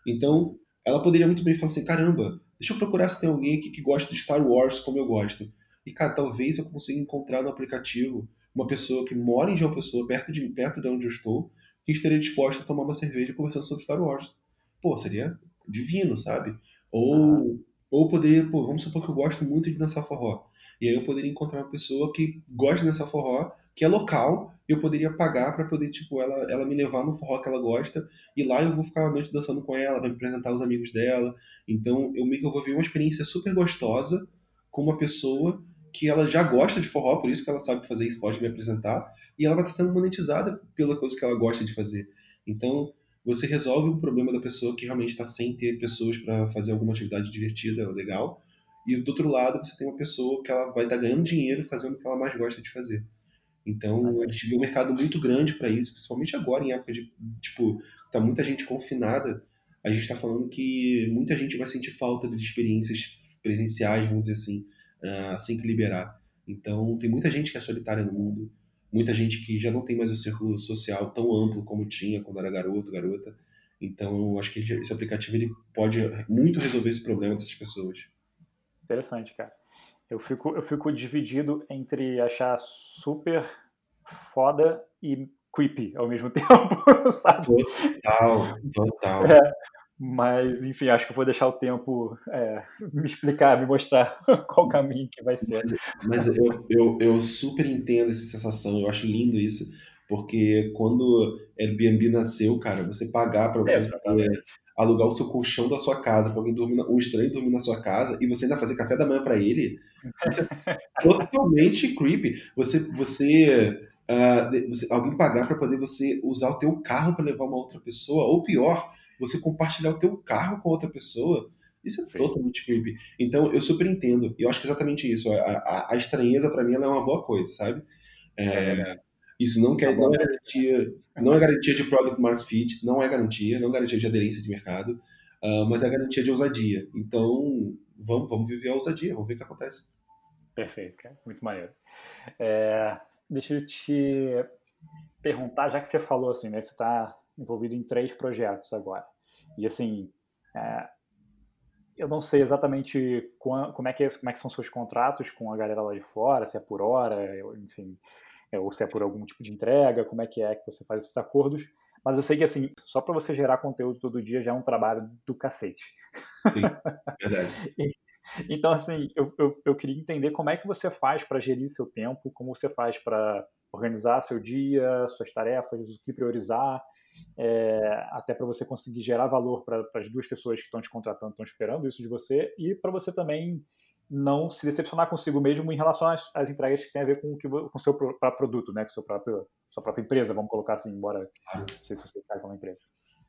Então, ela poderia muito bem falar assim: caramba, deixa eu procurar se tem alguém aqui que gosta de Star Wars como eu gosto. E, cara, talvez eu consiga encontrar no aplicativo uma pessoa que mora em João Pessoa, perto de, perto de onde eu estou, que estaria disposta a tomar uma cerveja conversando sobre Star Wars. Pô, seria divino, sabe? Ou, ou poder, pô, vamos supor que eu gosto muito de dançar forró. E aí eu poderia encontrar uma pessoa que gosta de dançar forró, que é local, eu poderia pagar para poder, tipo, ela, ela me levar no forró que ela gosta, e lá eu vou ficar a noite dançando com ela, vai me apresentar os amigos dela. Então, eu meio que eu vou ver uma experiência super gostosa com uma pessoa que ela já gosta de forró, por isso que ela sabe fazer isso, pode me apresentar, e ela vai estar sendo monetizada pela coisa que ela gosta de fazer. Então, você resolve o problema da pessoa que realmente está sem ter pessoas para fazer alguma atividade divertida ou legal, e do outro lado você tem uma pessoa que ela vai estar ganhando dinheiro fazendo o que ela mais gosta de fazer. Então, a gente vê um mercado muito grande para isso, principalmente agora, em época de, tipo, tá muita gente confinada. A gente está falando que muita gente vai sentir falta de experiências presenciais, vamos dizer assim, assim que liberar. Então, tem muita gente que é solitária no mundo, muita gente que já não tem mais o círculo social tão amplo como tinha quando era garoto, garota. Então, acho que esse aplicativo ele pode muito resolver esse problema dessas pessoas. Interessante, cara. Eu fico, eu fico dividido entre achar super foda e creepy ao mesmo tempo, sabe? Total, total. É, mas, enfim, acho que vou deixar o tempo é, me explicar, me mostrar qual caminho que vai ser. Mas, mas eu, eu, eu, super entendo essa sensação, eu acho lindo isso, porque quando Airbnb nasceu, cara, você pagar para é, alugar o seu colchão da sua casa para alguém dormir, um estranho dormir na sua casa e você ainda fazer café da manhã para ele, é totalmente creepy. Você, você, uh, você alguém pagar para poder você usar o teu carro para levar uma outra pessoa, ou pior, você compartilhar o teu carro com outra pessoa. Isso é Sim. totalmente creepy. Então, eu super entendo. E eu acho que é exatamente isso. A, a, a estranheza, para mim, ela é uma boa coisa, sabe? É, é isso não, quer, tá não, é garantia, não é garantia de product market fit, não é garantia, não é garantia de aderência de mercado, uh, mas é garantia de ousadia. Então, vamos, vamos viver a ousadia, vamos ver o que acontece. Perfeito, cara. muito maneiro. É, deixa eu te perguntar, já que você falou assim, né, você está envolvido em três projetos agora. E assim, é, eu não sei exatamente como é, que é, como é que são seus contratos com a galera lá de fora, se é por hora, enfim, é, ou se é por algum tipo de entrega, como é que é que você faz esses acordos. Mas eu sei que, assim, só para você gerar conteúdo todo dia já é um trabalho do cacete. Sim, verdade. então, assim, eu, eu, eu, queria entender como é que você faz para gerir seu tempo, como você faz para organizar seu dia, suas tarefas, o que priorizar, é, até para você conseguir gerar valor para as duas pessoas que estão te contratando, estão esperando isso de você, e para você também não se decepcionar consigo mesmo em relação às, às entregas que tem a ver com o seu próprio produto, né, com seu próprio, sua própria empresa, vamos colocar assim, embora claro. não sei se você está com uma empresa.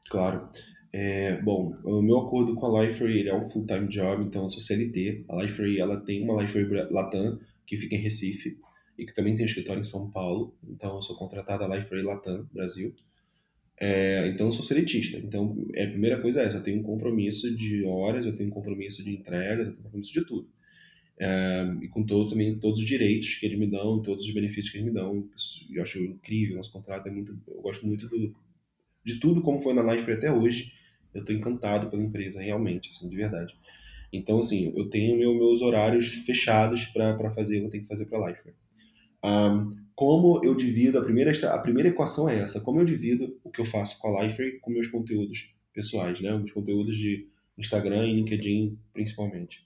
Claro. É, bom, o meu acordo com a Liferay é um full-time job, então eu sou CLT. A Liferay, ela tem uma Liferay Latam, que fica em Recife, e que também tem um escritório em São Paulo, então eu sou contratado da Liferay Latam, Brasil. É, então eu sou seletista. Então é, a primeira coisa é essa: eu tenho um compromisso de horas, eu tenho um compromisso de entrega, eu tenho um compromisso de tudo. É, e com todo, também todos os direitos que eles me dão, todos os benefícios que eles me dão. Eu acho incrível, nosso contrato é muito. Eu gosto muito do, de tudo como foi na Life até hoje. Eu estou encantado pela empresa, realmente, assim, de verdade. Então, assim, eu tenho meu, meus horários fechados para fazer eu tenho que fazer para a Life. Um, como eu divido, a primeira, a primeira equação é essa, como eu divido o que eu faço com a Liferay com meus conteúdos pessoais, né? Meus conteúdos de Instagram e LinkedIn, principalmente.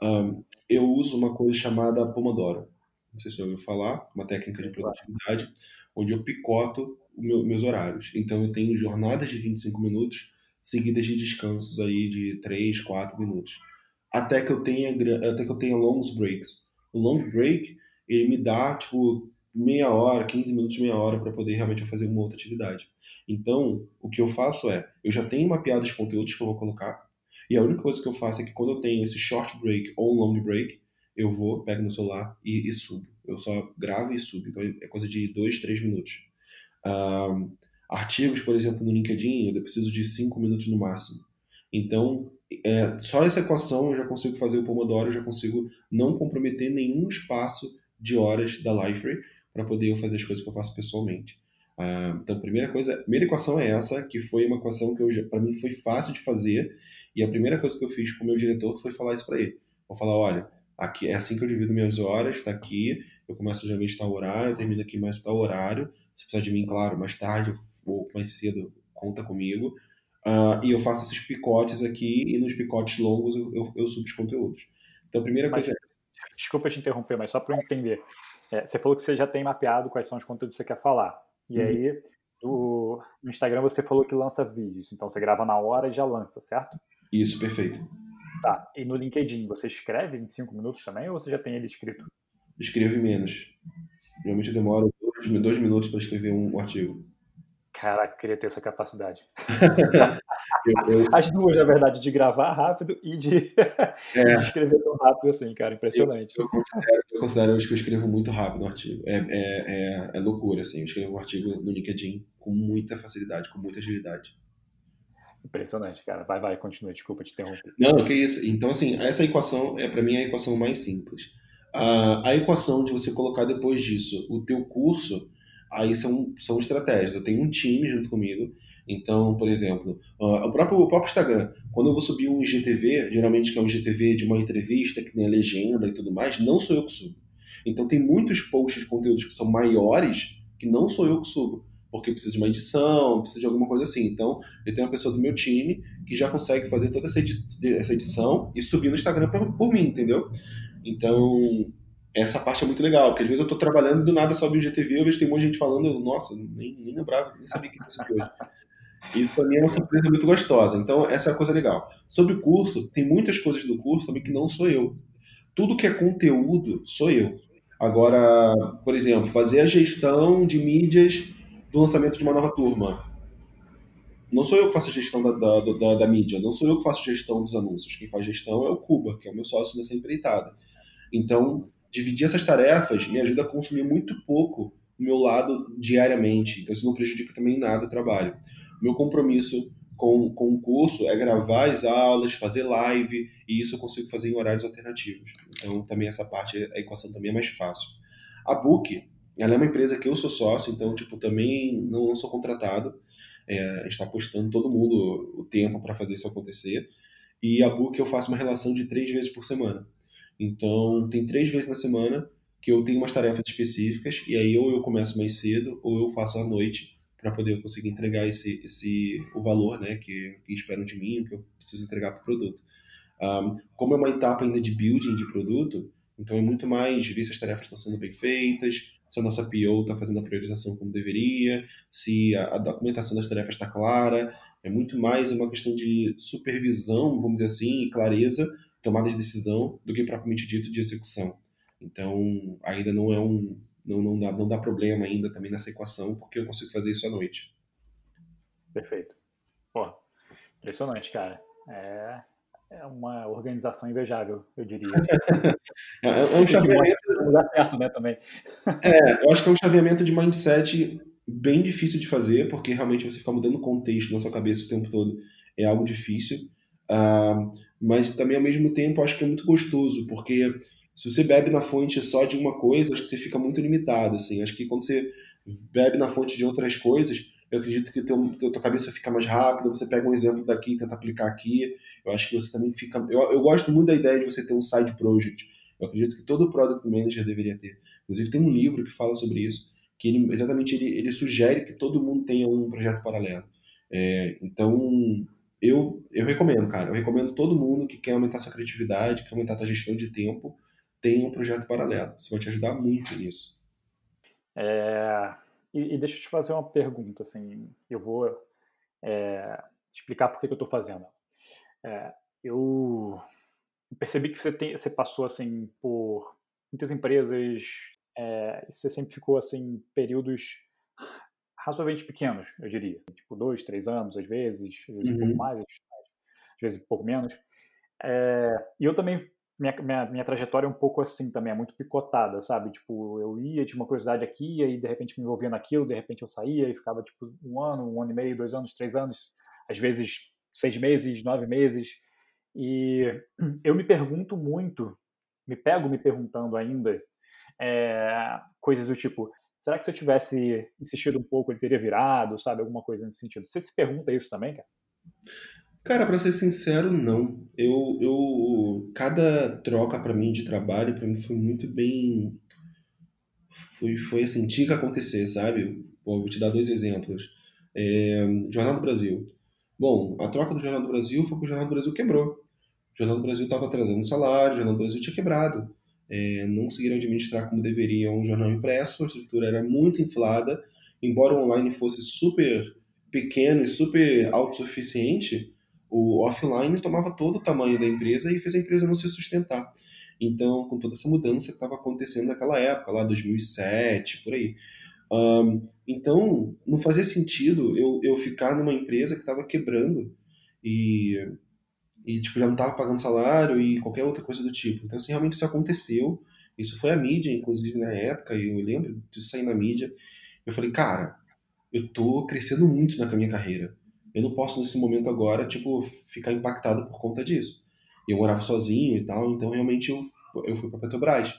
Um, eu uso uma coisa chamada Pomodoro. Não sei se você ouviu falar, uma técnica de produtividade, onde eu picoto meu, meus horários. Então eu tenho jornadas de 25 minutos seguidas de descansos aí de 3, 4 minutos. Até que eu tenha até que eu tenha longos breaks. O long break, ele me dá tipo meia hora, 15 minutos, meia hora para poder realmente fazer uma outra atividade. Então, o que eu faço é, eu já tenho mapeado os conteúdos que eu vou colocar, e a única coisa que eu faço é que quando eu tenho esse short break ou long break, eu vou, pego no celular e, e subo. Eu só gravo e subo. Então é coisa de dois, três minutos. Artigos, por exemplo, no LinkedIn, eu preciso de cinco minutos no máximo. Então, é, só essa equação eu já consigo fazer o Pomodoro, eu já consigo não comprometer nenhum espaço de horas da Liferay para poder eu fazer as coisas que eu faço pessoalmente. Uh, então, a primeira coisa, a primeira equação é essa, que foi uma equação que para mim foi fácil de fazer e a primeira coisa que eu fiz com o meu diretor foi falar isso para ele. Vou falar, olha, aqui é assim que eu divido minhas horas, está aqui, eu começo geralmente tal horário, termino aqui mais tal horário. Se precisar de mim, claro, mais tarde ou mais cedo, conta comigo. Uh, e eu faço esses picotes aqui e nos picotes longos eu, eu, eu subo os conteúdos. Então, a primeira mas, coisa é... Desculpa te interromper, mas só para eu entender. É, você falou que você já tem mapeado quais são os conteúdos que você quer falar. E uhum. aí, do, no Instagram você falou que lança vídeos. Então, você grava na hora e já lança, certo? Isso, perfeito. Tá. E no LinkedIn, você escreve em 5 minutos também ou você já tem ele escrito? Escreve menos. Geralmente eu demoro dois, dois minutos para escrever um artigo. Caraca, queria ter essa capacidade. eu, eu... As duas, na verdade, de gravar rápido e de, é. de escrever tão rápido assim, cara. Impressionante. Eu, eu, considero, eu considero que eu escrevo muito rápido no artigo. É, é, é, é loucura, assim. Eu escrevo um artigo no LinkedIn com muita facilidade, com muita agilidade. Impressionante, cara. Vai, vai, continua. Desculpa te interromper. Não, que isso. Então, assim, essa equação é para mim a equação mais simples. Uh, a equação de você colocar depois disso o teu curso, aí são, são estratégias. Eu tenho um time junto comigo. Então, por exemplo, o, próprio, o próprio Instagram, quando eu vou subir um IGTV, geralmente que é um IGTV de uma entrevista, que tem a legenda e tudo mais, não sou eu que subo. Então, tem muitos posts de conteúdos que são maiores que não sou eu que subo porque precisa de uma edição, precisa de alguma coisa assim. Então, eu tenho uma pessoa do meu time que já consegue fazer toda essa, edição e subir no Instagram por, por mim, entendeu? Então, essa parte é muito legal, porque às vezes eu estou trabalhando do nada sobe o GTV, eu vejo tem um monte de gente falando, nossa, nem, nem lembrava, nem sabia que isso hoje. Isso para mim é uma surpresa muito gostosa. Então, essa é a coisa legal. Sobre o curso, tem muitas coisas do curso também que não sou eu. Tudo que é conteúdo, sou eu. Agora, por exemplo, fazer a gestão de mídias do lançamento de uma nova turma. Não sou eu que faço a gestão da, da, da, da mídia, não sou eu que faço gestão dos anúncios. Quem faz gestão é o Cuba, que é o meu sócio nessa empreitada. Então, dividir essas tarefas me ajuda a consumir muito pouco o meu lado diariamente. Então, isso não prejudica também nada o trabalho. Meu compromisso com, com o curso é gravar as aulas, fazer live, e isso eu consigo fazer em horários alternativos. Então, também essa parte, a equação também é mais fácil. A Book, ela é uma empresa que eu sou sócio, então, tipo, também não sou contratado. É, a gente está apostando todo mundo o tempo para fazer isso acontecer. E a Book eu faço uma relação de três vezes por semana. Então, tem três vezes na semana que eu tenho umas tarefas específicas e aí ou eu começo mais cedo ou eu faço à noite para poder conseguir entregar esse, esse o valor né, que, que esperam de mim, que eu preciso entregar para o produto. Um, como é uma etapa ainda de building de produto, então é muito mais ver se as tarefas estão sendo bem feitas, se a nossa PO está fazendo a priorização como deveria, se a, a documentação das tarefas está clara. É muito mais uma questão de supervisão, vamos dizer assim, e clareza, tomada de decisão, do que propriamente dito de execução. Então, ainda não é um. Não, não, dá, não dá problema ainda também nessa equação, porque eu consigo fazer isso à noite. Perfeito. Pô, impressionante, cara. É, é uma organização invejável, eu diria. é, é um chaveamento. Dá certo, né, também. é, eu acho que é um chaveamento de mindset bem difícil de fazer, porque realmente você ficar mudando contexto na sua cabeça o tempo todo é algo difícil. Uh, mas também, ao mesmo tempo, acho que é muito gostoso, porque se você bebe na fonte só de uma coisa, acho que você fica muito limitado. Assim. Acho que quando você bebe na fonte de outras coisas, eu acredito que teu, teu, tua cabeça fica mais rápida, você pega um exemplo daqui e tenta aplicar aqui. Eu acho que você também fica. Eu, eu gosto muito da ideia de você ter um side project. Eu acredito que todo product manager deveria ter. Inclusive, tem um livro que fala sobre isso, que ele, exatamente ele, ele sugere que todo mundo tenha um projeto paralelo. É, então, eu, eu recomendo, cara. Eu recomendo todo mundo que quer aumentar sua criatividade, quer aumentar sua gestão de tempo, tenha um projeto paralelo. Isso vai te ajudar muito nisso. É, e, e, deixa eu te fazer uma pergunta, assim, eu vou é, explicar por que, que eu estou fazendo. É, eu percebi que você, tem, você passou, assim, por muitas empresas, é, você sempre ficou, assim, períodos razoavelmente pequenos, eu diria. Tipo, dois, três anos, às vezes, às vezes uhum. um pouco uhum. mais, às vezes um pouco menos. É, e eu também minha, minha, minha trajetória é um pouco assim também, é muito picotada, sabe? Tipo, eu ia, tinha uma curiosidade aqui, e aí de repente me envolvia naquilo, de repente eu saía e ficava tipo um ano, um ano e meio, dois anos, três anos, às vezes seis meses, nove meses. E eu me pergunto muito, me pego me perguntando ainda, é, coisas do tipo, será que se eu tivesse insistido um pouco ele teria virado, sabe? Alguma coisa nesse sentido. Você se pergunta isso também, cara? Cara, para ser sincero, não. Eu, eu cada troca para mim de trabalho para mim foi muito bem foi foi assim, tinha que acontecer, sabe? vou te dar dois exemplos. É, Jornal do Brasil. Bom, a troca do Jornal do Brasil foi porque o Jornal do Brasil quebrou. O Jornal do Brasil estava atrasando salário, o Jornal do Brasil tinha quebrado. É, não conseguiram administrar como deveriam um jornal impresso, a estrutura era muito inflada, embora o online fosse super pequeno e super autossuficiente, o offline tomava todo o tamanho da empresa e fez a empresa não se sustentar. Então, com toda essa mudança que estava acontecendo naquela época, lá 2007, por aí. Um, então, não fazia sentido eu, eu ficar numa empresa que estava quebrando e, e tipo, já não estava pagando salário e qualquer outra coisa do tipo. Então, assim, realmente isso aconteceu. Isso foi a mídia, inclusive, na época, e eu lembro disso sair na mídia. Eu falei, cara, eu tô crescendo muito na minha carreira eu não posso nesse momento agora, tipo, ficar impactado por conta disso. Eu morava sozinho e tal, então realmente eu, eu fui para Petrobras,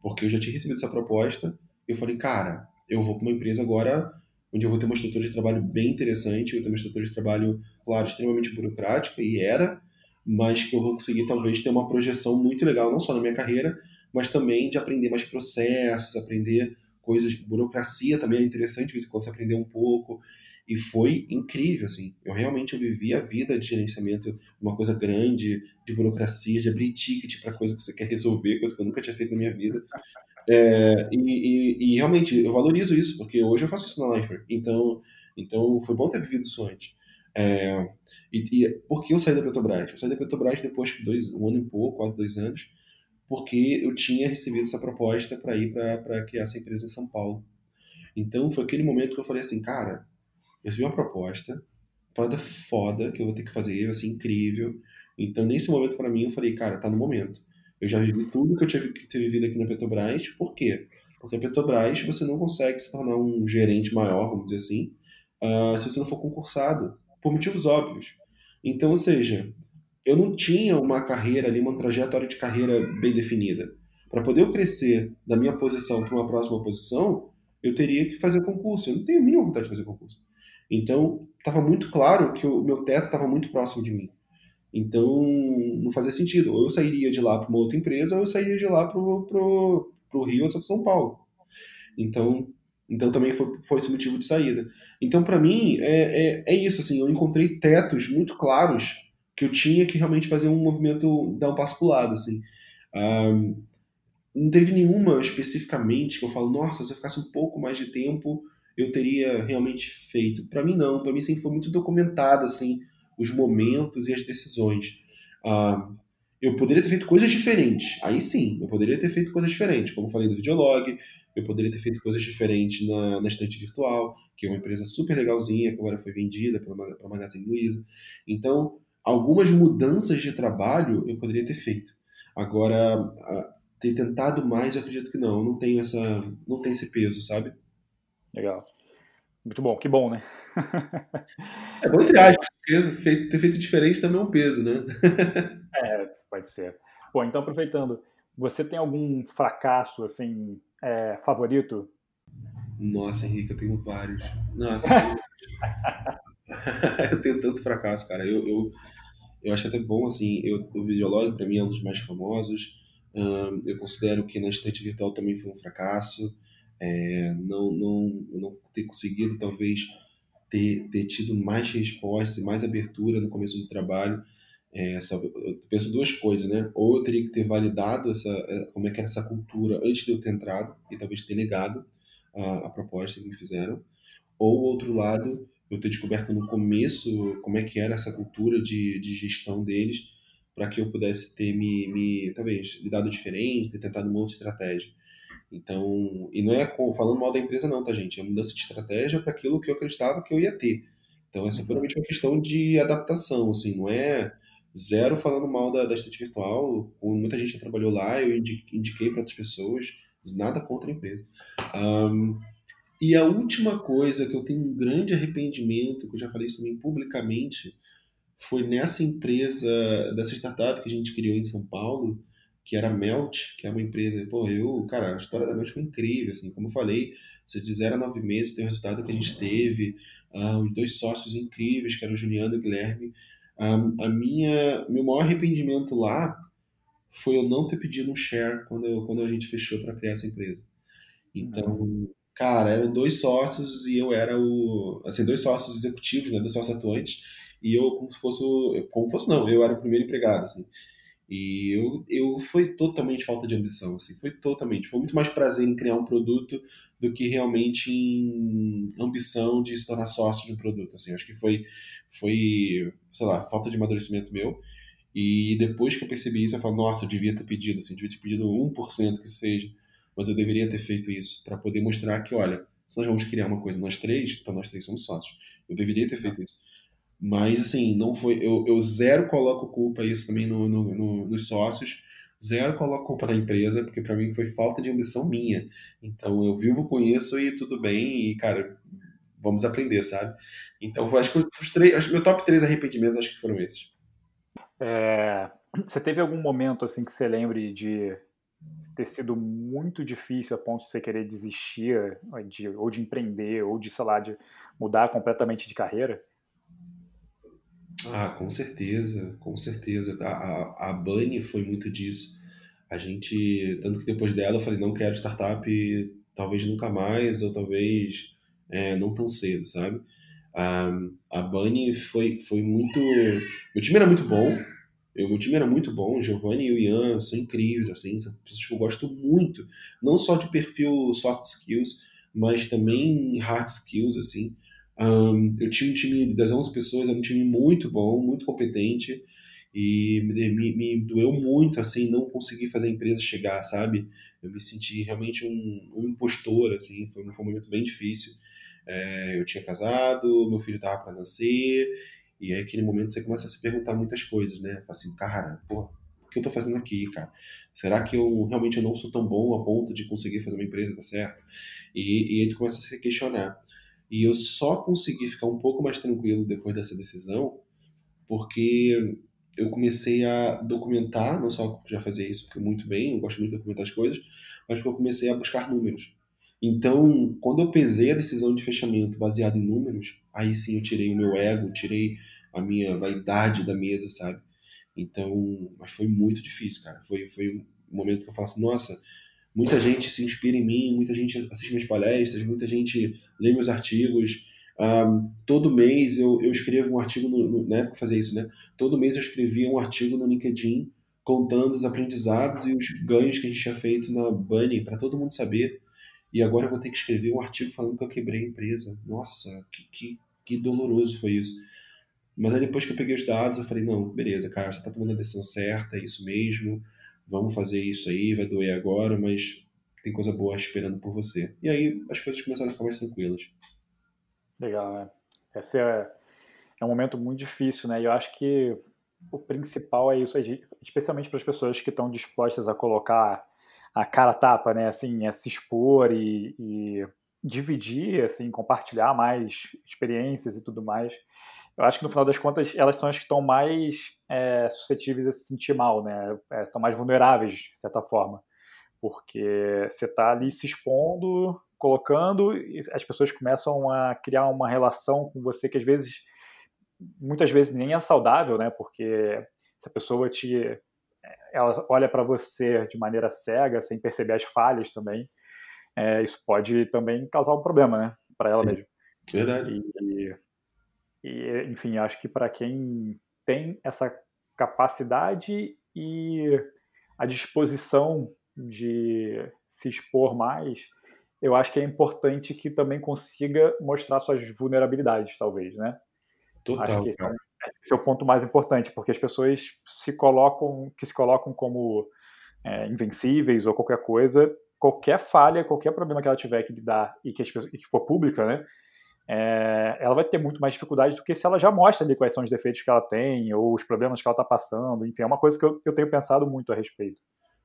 porque eu já tinha recebido essa proposta. Eu falei, cara, eu vou para uma empresa agora onde eu vou ter uma estrutura de trabalho bem interessante, eu vou ter uma estrutura de trabalho, claro, extremamente burocrática, e era, mas que eu vou conseguir talvez ter uma projeção muito legal, não só na minha carreira, mas também de aprender mais processos, aprender coisas, burocracia também é interessante, de vez em quando você aprender um pouco, e foi incrível, assim. Eu realmente eu vivi a vida de gerenciamento, uma coisa grande, de burocracia, de abrir ticket para coisa que você quer resolver, coisa que eu nunca tinha feito na minha vida. É, e, e, e, realmente eu valorizo isso, porque hoje eu faço isso na Lifer. Então, então foi bom ter vivido isso antes. É, e, e por que eu saí da Petrobras? Eu saí da Petrobras depois de dois, um ano e pouco, quase dois anos, porque eu tinha recebido essa proposta para ir para criar essa empresa em São Paulo. Então foi aquele momento que eu falei assim, cara, recebi uma proposta, parada foda, que eu vou ter que fazer, vai ser incrível. Então, nesse momento, para mim, eu falei, cara, tá no momento. Eu já vivi tudo que eu tinha que ter vivido aqui na Petrobras. Por quê? Porque a Petrobras, você não consegue se tornar um gerente maior, vamos dizer assim, uh, se você não for concursado, por motivos óbvios. Então, ou seja, eu não tinha uma carreira ali, uma trajetória de carreira bem definida. Para poder eu crescer da minha posição para uma próxima posição, eu teria que fazer concurso. Eu não tenho a mínima vontade de fazer concurso. Então, estava muito claro que o meu teto estava muito próximo de mim. Então, não fazia sentido. Ou eu sairia de lá para uma outra empresa, ou eu sairia de lá para o Rio ou para São Paulo. Então, então também foi, foi esse motivo de saída. Então, para mim, é, é, é, isso. Assim, eu encontrei tetos muito claros que eu tinha que realmente fazer um movimento, dar um passo para o lado. Assim. Um, não teve nenhuma especificamente que eu falo, nossa, se eu ficasse um pouco mais de tempo, eu teria realmente feito. Para mim, não. Para mim, sempre foi muito documentado, assim, os momentos e as decisões. Ah, eu poderia ter feito coisas diferentes. Aí sim, eu poderia ter feito coisas diferentes, como eu falei do Videolog, eu poderia ter feito coisas diferentes na, na estante virtual, que é uma empresa super legalzinha, que agora foi vendida pela, pela Magazine Luiza. Então, algumas mudanças de trabalho eu poderia ter feito. Agora, ter tentado mais, eu acredito que não. Eu não tenho essa, não tem esse peso, sabe? Legal. Muito bom, que bom, né? é bom entre aspas, porque ter feito diferente também é um peso, né? é, pode ser. Bom, então aproveitando, você tem algum fracasso, assim, é, favorito? Nossa, Henrique, eu tenho vários. Nossa, eu tenho tanto fracasso, cara. Eu, eu, eu acho até bom, assim, eu, o Videolog, para mim, é um dos mais famosos. eu considero que na estante virtual também foi um fracasso é, não, não, não ter conseguido talvez ter, ter tido mais respostas, mais abertura no começo do trabalho. É, só, eu penso duas coisas, né? Ou eu teria que ter validado essa, é, como é que era essa cultura antes de eu ter entrado e talvez ter negado a, a proposta que me fizeram. Ou, outro lado, eu ter descoberto no começo como é que era essa cultura de, de gestão deles para que eu pudesse ter me, me talvez lidado diferente, ter tentado uma outra estratégia. Então, e não é falando mal da empresa não, tá gente? É mudança de estratégia para aquilo que eu acreditava que eu ia ter. Então, é puramente uma questão de adaptação, assim, não é zero falando mal da, da estante virtual. Muita gente trabalhou lá, eu indiquei para outras pessoas, nada contra a empresa. Um, e a última coisa que eu tenho um grande arrependimento, que eu já falei isso também publicamente, foi nessa empresa, dessa startup que a gente criou em São Paulo, que era Melt, que é uma empresa. Pô, eu, cara, a história da Melt foi incrível, assim, como eu falei, você de zero a nove meses tem o resultado que a gente teve, uh, os dois sócios incríveis, que eram o Juliano e o Guilherme. A minha, meu maior arrependimento lá foi eu não ter pedido um share quando, eu, quando a gente fechou para criar essa empresa. Então, uhum. cara, eram dois sócios e eu era o, assim, dois sócios executivos, né, dois sócios atuantes, e eu como se fosse, como fosse não, eu era o primeiro empregado, assim. E eu, eu foi totalmente falta de ambição, assim, foi totalmente. Foi muito mais prazer em criar um produto do que realmente em ambição de se tornar sócio de um produto, assim. Acho que foi, foi, sei lá, falta de amadurecimento meu. E depois que eu percebi isso, eu falo, nossa, eu devia ter pedido, assim, devia ter pedido 1% que seja, mas eu deveria ter feito isso para poder mostrar que, olha, se nós vamos criar uma coisa nós três, então nós três somos sócios. Eu deveria ter feito isso. Mas, assim, não foi. Eu, eu zero coloco culpa isso também no, no, no, nos sócios, zero coloco culpa na empresa, porque para mim foi falta de ambição minha. Então eu vivo com isso e tudo bem, e, cara, vamos aprender, sabe? Então, acho que os três, acho que meu top 3 arrependimentos acho que foram esses. É, você teve algum momento assim que você lembre de ter sido muito difícil a ponto de você querer desistir de, ou de empreender ou de, sei lá, de mudar completamente de carreira? Ah, com certeza, com certeza. A, a, a Bunny foi muito disso. A gente, tanto que depois dela eu falei, não quero startup, talvez nunca mais, ou talvez é, não tão cedo, sabe? A, a Bunny foi, foi muito. Meu time era muito bom, eu, meu time era muito bom, o Giovanni e o Ian são incríveis, assim, são pessoas que eu gosto muito, não só de perfil soft skills, mas também hard skills, assim. Um, eu tinha um time das 11 pessoas, era um time muito bom, muito competente, e me, me, doeu muito, assim, não conseguir fazer a empresa chegar, sabe? Eu me senti realmente um, um impostor, assim, foi, um momento bem difícil. É, eu tinha casado, meu filho estava para nascer, e aí aquele momento você começa a se perguntar muitas coisas, né? Assim, cara, o que eu tô fazendo aqui, cara? Será que eu realmente eu não sou tão bom a ponto de conseguir fazer uma empresa dar certo? E, e aí tu começa a se questionar. E eu só consegui ficar um pouco mais tranquilo depois dessa decisão, porque eu comecei a documentar, não só já fazia isso muito bem, eu gosto muito de documentar as coisas, mas porque eu comecei a buscar números. Então, quando eu pesei a decisão de fechamento baseado em números, aí sim eu tirei o meu ego, tirei a minha vaidade da mesa, sabe? Então, mas foi muito difícil, cara. Foi, foi um momento que eu falo assim, nossa, muita gente se inspira em mim, muita gente assiste minhas palestras, muita gente lê meus artigos. Um, todo mês eu, eu escrevo um artigo, no, no, na época eu fazia isso, né? Todo mês eu escrevia um artigo no LinkedIn contando os aprendizados e os ganhos que a gente tinha feito na Bunny, para todo mundo saber. E agora eu vou ter que escrever um artigo falando que eu quebrei a empresa. Nossa, que, que, que doloroso foi isso. Mas aí depois que eu peguei os dados, eu falei, não, beleza, cara, você tá tomando a decisão certa, é isso mesmo, vamos fazer isso aí, vai doer agora, mas tem coisa boa esperando por você. E aí as coisas começaram a ficar mais tranquilas. Legal, né? Esse é, é um momento muito difícil, né? E eu acho que o principal é isso, especialmente para as pessoas que estão dispostas a colocar a cara tapa, né? Assim, a se expor e, e dividir, assim, compartilhar mais experiências e tudo mais eu acho que no final das contas elas são as que estão mais é, suscetíveis a se sentir mal, né? É, estão mais vulneráveis, de certa forma. Porque você está ali se expondo, colocando, e as pessoas começam a criar uma relação com você que às vezes, muitas vezes nem é saudável, né? Porque se a pessoa te. Ela olha para você de maneira cega, sem perceber as falhas também, é, isso pode também causar um problema, né? Para ela Sim, mesma. Verdade. E, e, enfim, acho que para quem tem essa capacidade e a disposição de se expor mais, eu acho que é importante que também consiga mostrar suas vulnerabilidades, talvez, né? Total. Acho que esse é, esse é, o ponto mais importante, porque as pessoas se colocam, que se colocam como é, invencíveis ou qualquer coisa, qualquer falha, qualquer problema que ela tiver que lidar e que, pessoas, e que for pública, né? É, ela vai ter muito mais dificuldade do que se ela já mostra ali quais são os defeitos que ela tem ou os problemas que ela está passando. Enfim, é uma coisa que eu, eu, tenho pensado muito a respeito.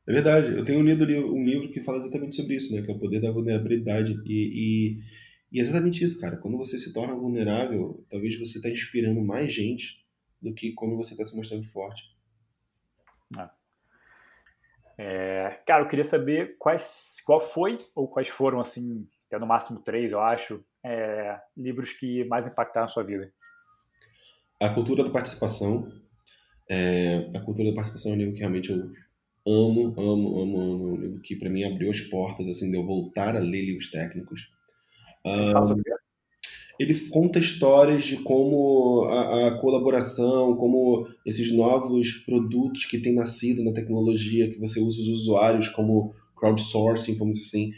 É verdade. Eu tenho lido um livro que fala exatamente sobre isso, né? Que é o poder da vulnerabilidade. E, e, e é exatamente isso, cara. Quando você se torna vulnerável, talvez você está inspirando mais gente do que quando você está se mostrando forte. É. É, cara, eu queria saber quais, qual foi ou quais foram, assim, até no máximo três, eu acho, é, livros que mais impactaram a sua vida? A Cultura da Participação. É, a Cultura da Participação é um livro que realmente eu amo, amo, amo, amo. É um livro que para mim abriu as portas assim, de eu voltar a ler livros técnicos. Um, ele conta histórias de como a, a, colaboração, como esses novos produtos que têm nascido na tecnologia, que você usa os usuários como crowdsourcing, vamos dizer assim,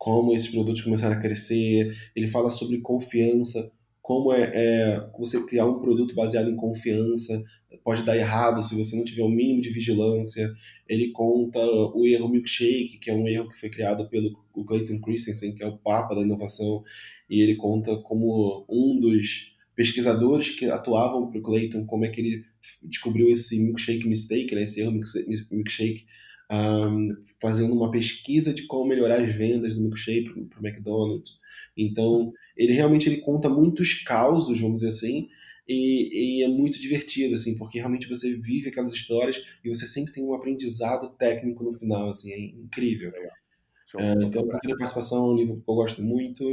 como esses produtos começaram a crescer. Ele fala sobre confiança, como é, é, você criar um produto baseado em confiança pode dar errado se você não tiver o um mínimo de vigilância. Ele conta o erro milkshake, que é um erro que foi criado pelo Clayton Christensen, que é o papa da inovação, e ele conta como um dos pesquisadores que atuavam para o Clayton, como é que ele descobriu esse milkshake mistake, né, esse erro milkshake, um, fazendo uma pesquisa de como melhorar as vendas do milkshake para o McDonald's. Então, ele realmente ele conta muitos causos, vamos dizer assim, e, e, é muito divertido, assim, porque realmente você vive aquelas histórias e você sempre tem um aprendizado técnico no final, assim, é incrível. Uh, então, a participação é um livro que eu gosto muito.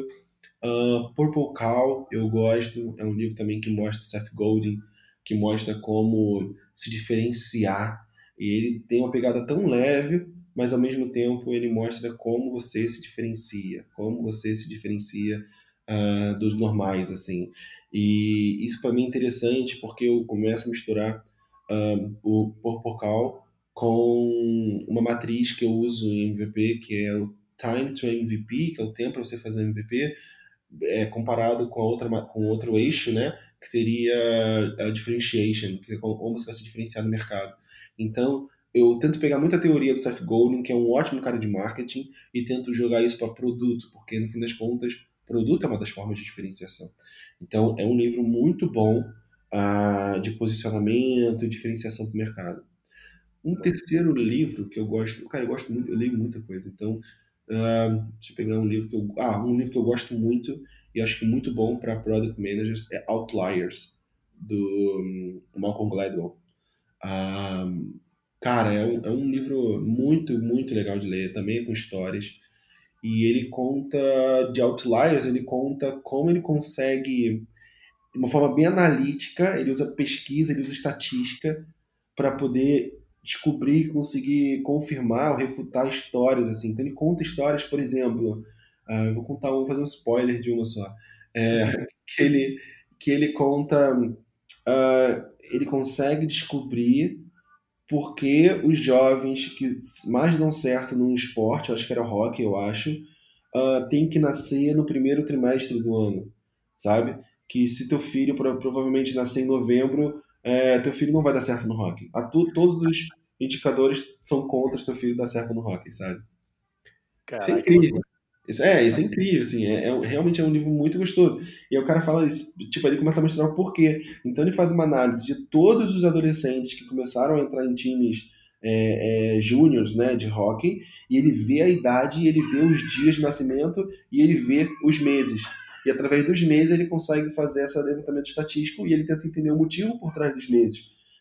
Uh, Purple Cow, eu gosto, é um livro também que mostra Seth Godin, que mostra como se diferenciar e ele tem uma pegada tão leve, mas ao mesmo tempo ele mostra como você se diferencia, como você se diferencia uh, dos normais, assim. E isso para mim é interessante porque eu começo a misturar uh, o Porpocal com uma matriz que eu uso em MVP, que é o Time to MVP, que é o tempo para você fazer um MVP, é, comparado com, a outra, com outro eixo, né, que seria a differentiation, que é como você vai se diferenciar no mercado. Então, eu tento pegar muita teoria do Seth Godin, que é um ótimo cara de marketing, e tento jogar isso para produto, porque no fim das contas, produto é uma das formas de diferenciação. Então, é um livro muito bom uh, de posicionamento e diferenciação para o mercado. Um terceiro livro que eu gosto, cara, eu gosto muito, eu leio muita coisa, então, uh, deixa eu pegar um livro que eu, ah, um livro que eu gosto muito e acho que muito bom para product managers é Outliers do um, Malcolm Gladwell. Um, cara, é um, é um, livro muito, muito legal de ler, também é com histórias. e ele conta de outliers, ele conta como ele consegue, de uma forma bem analítica, ele usa pesquisa, ele usa estatística para poder descobrir, conseguir confirmar ou refutar histórias assim. Então ele conta histórias, por exemplo, uh, vou contar um, vou fazer um spoiler de uma só, é, que ele que ele conta, uh, ele consegue descobrir porque os jovens que mais dão certo num esporte, acho que era hockey, eu acho, uh, tem que nascer no primeiro trimestre do ano, sabe? Que se teu filho provavelmente nascer em novembro, é, teu filho não vai dar certo no hockey. A tu, todos os indicadores são contra teu filho dar certo no hockey, sabe? Caraca, isso é incrível. Isso, é, isso é incrível, assim, é, é, realmente é um livro muito gostoso. E aí o cara fala isso, tipo, ele começa a mostrar o porquê. Então ele faz uma análise de todos os adolescentes que começaram a entrar em times é, é, júniores, né, de hockey, e ele vê a idade, ele vê os dias de nascimento e ele vê os meses. E através dos meses ele consegue fazer esse levantamento estatístico e ele tenta entender o motivo por trás dos meses.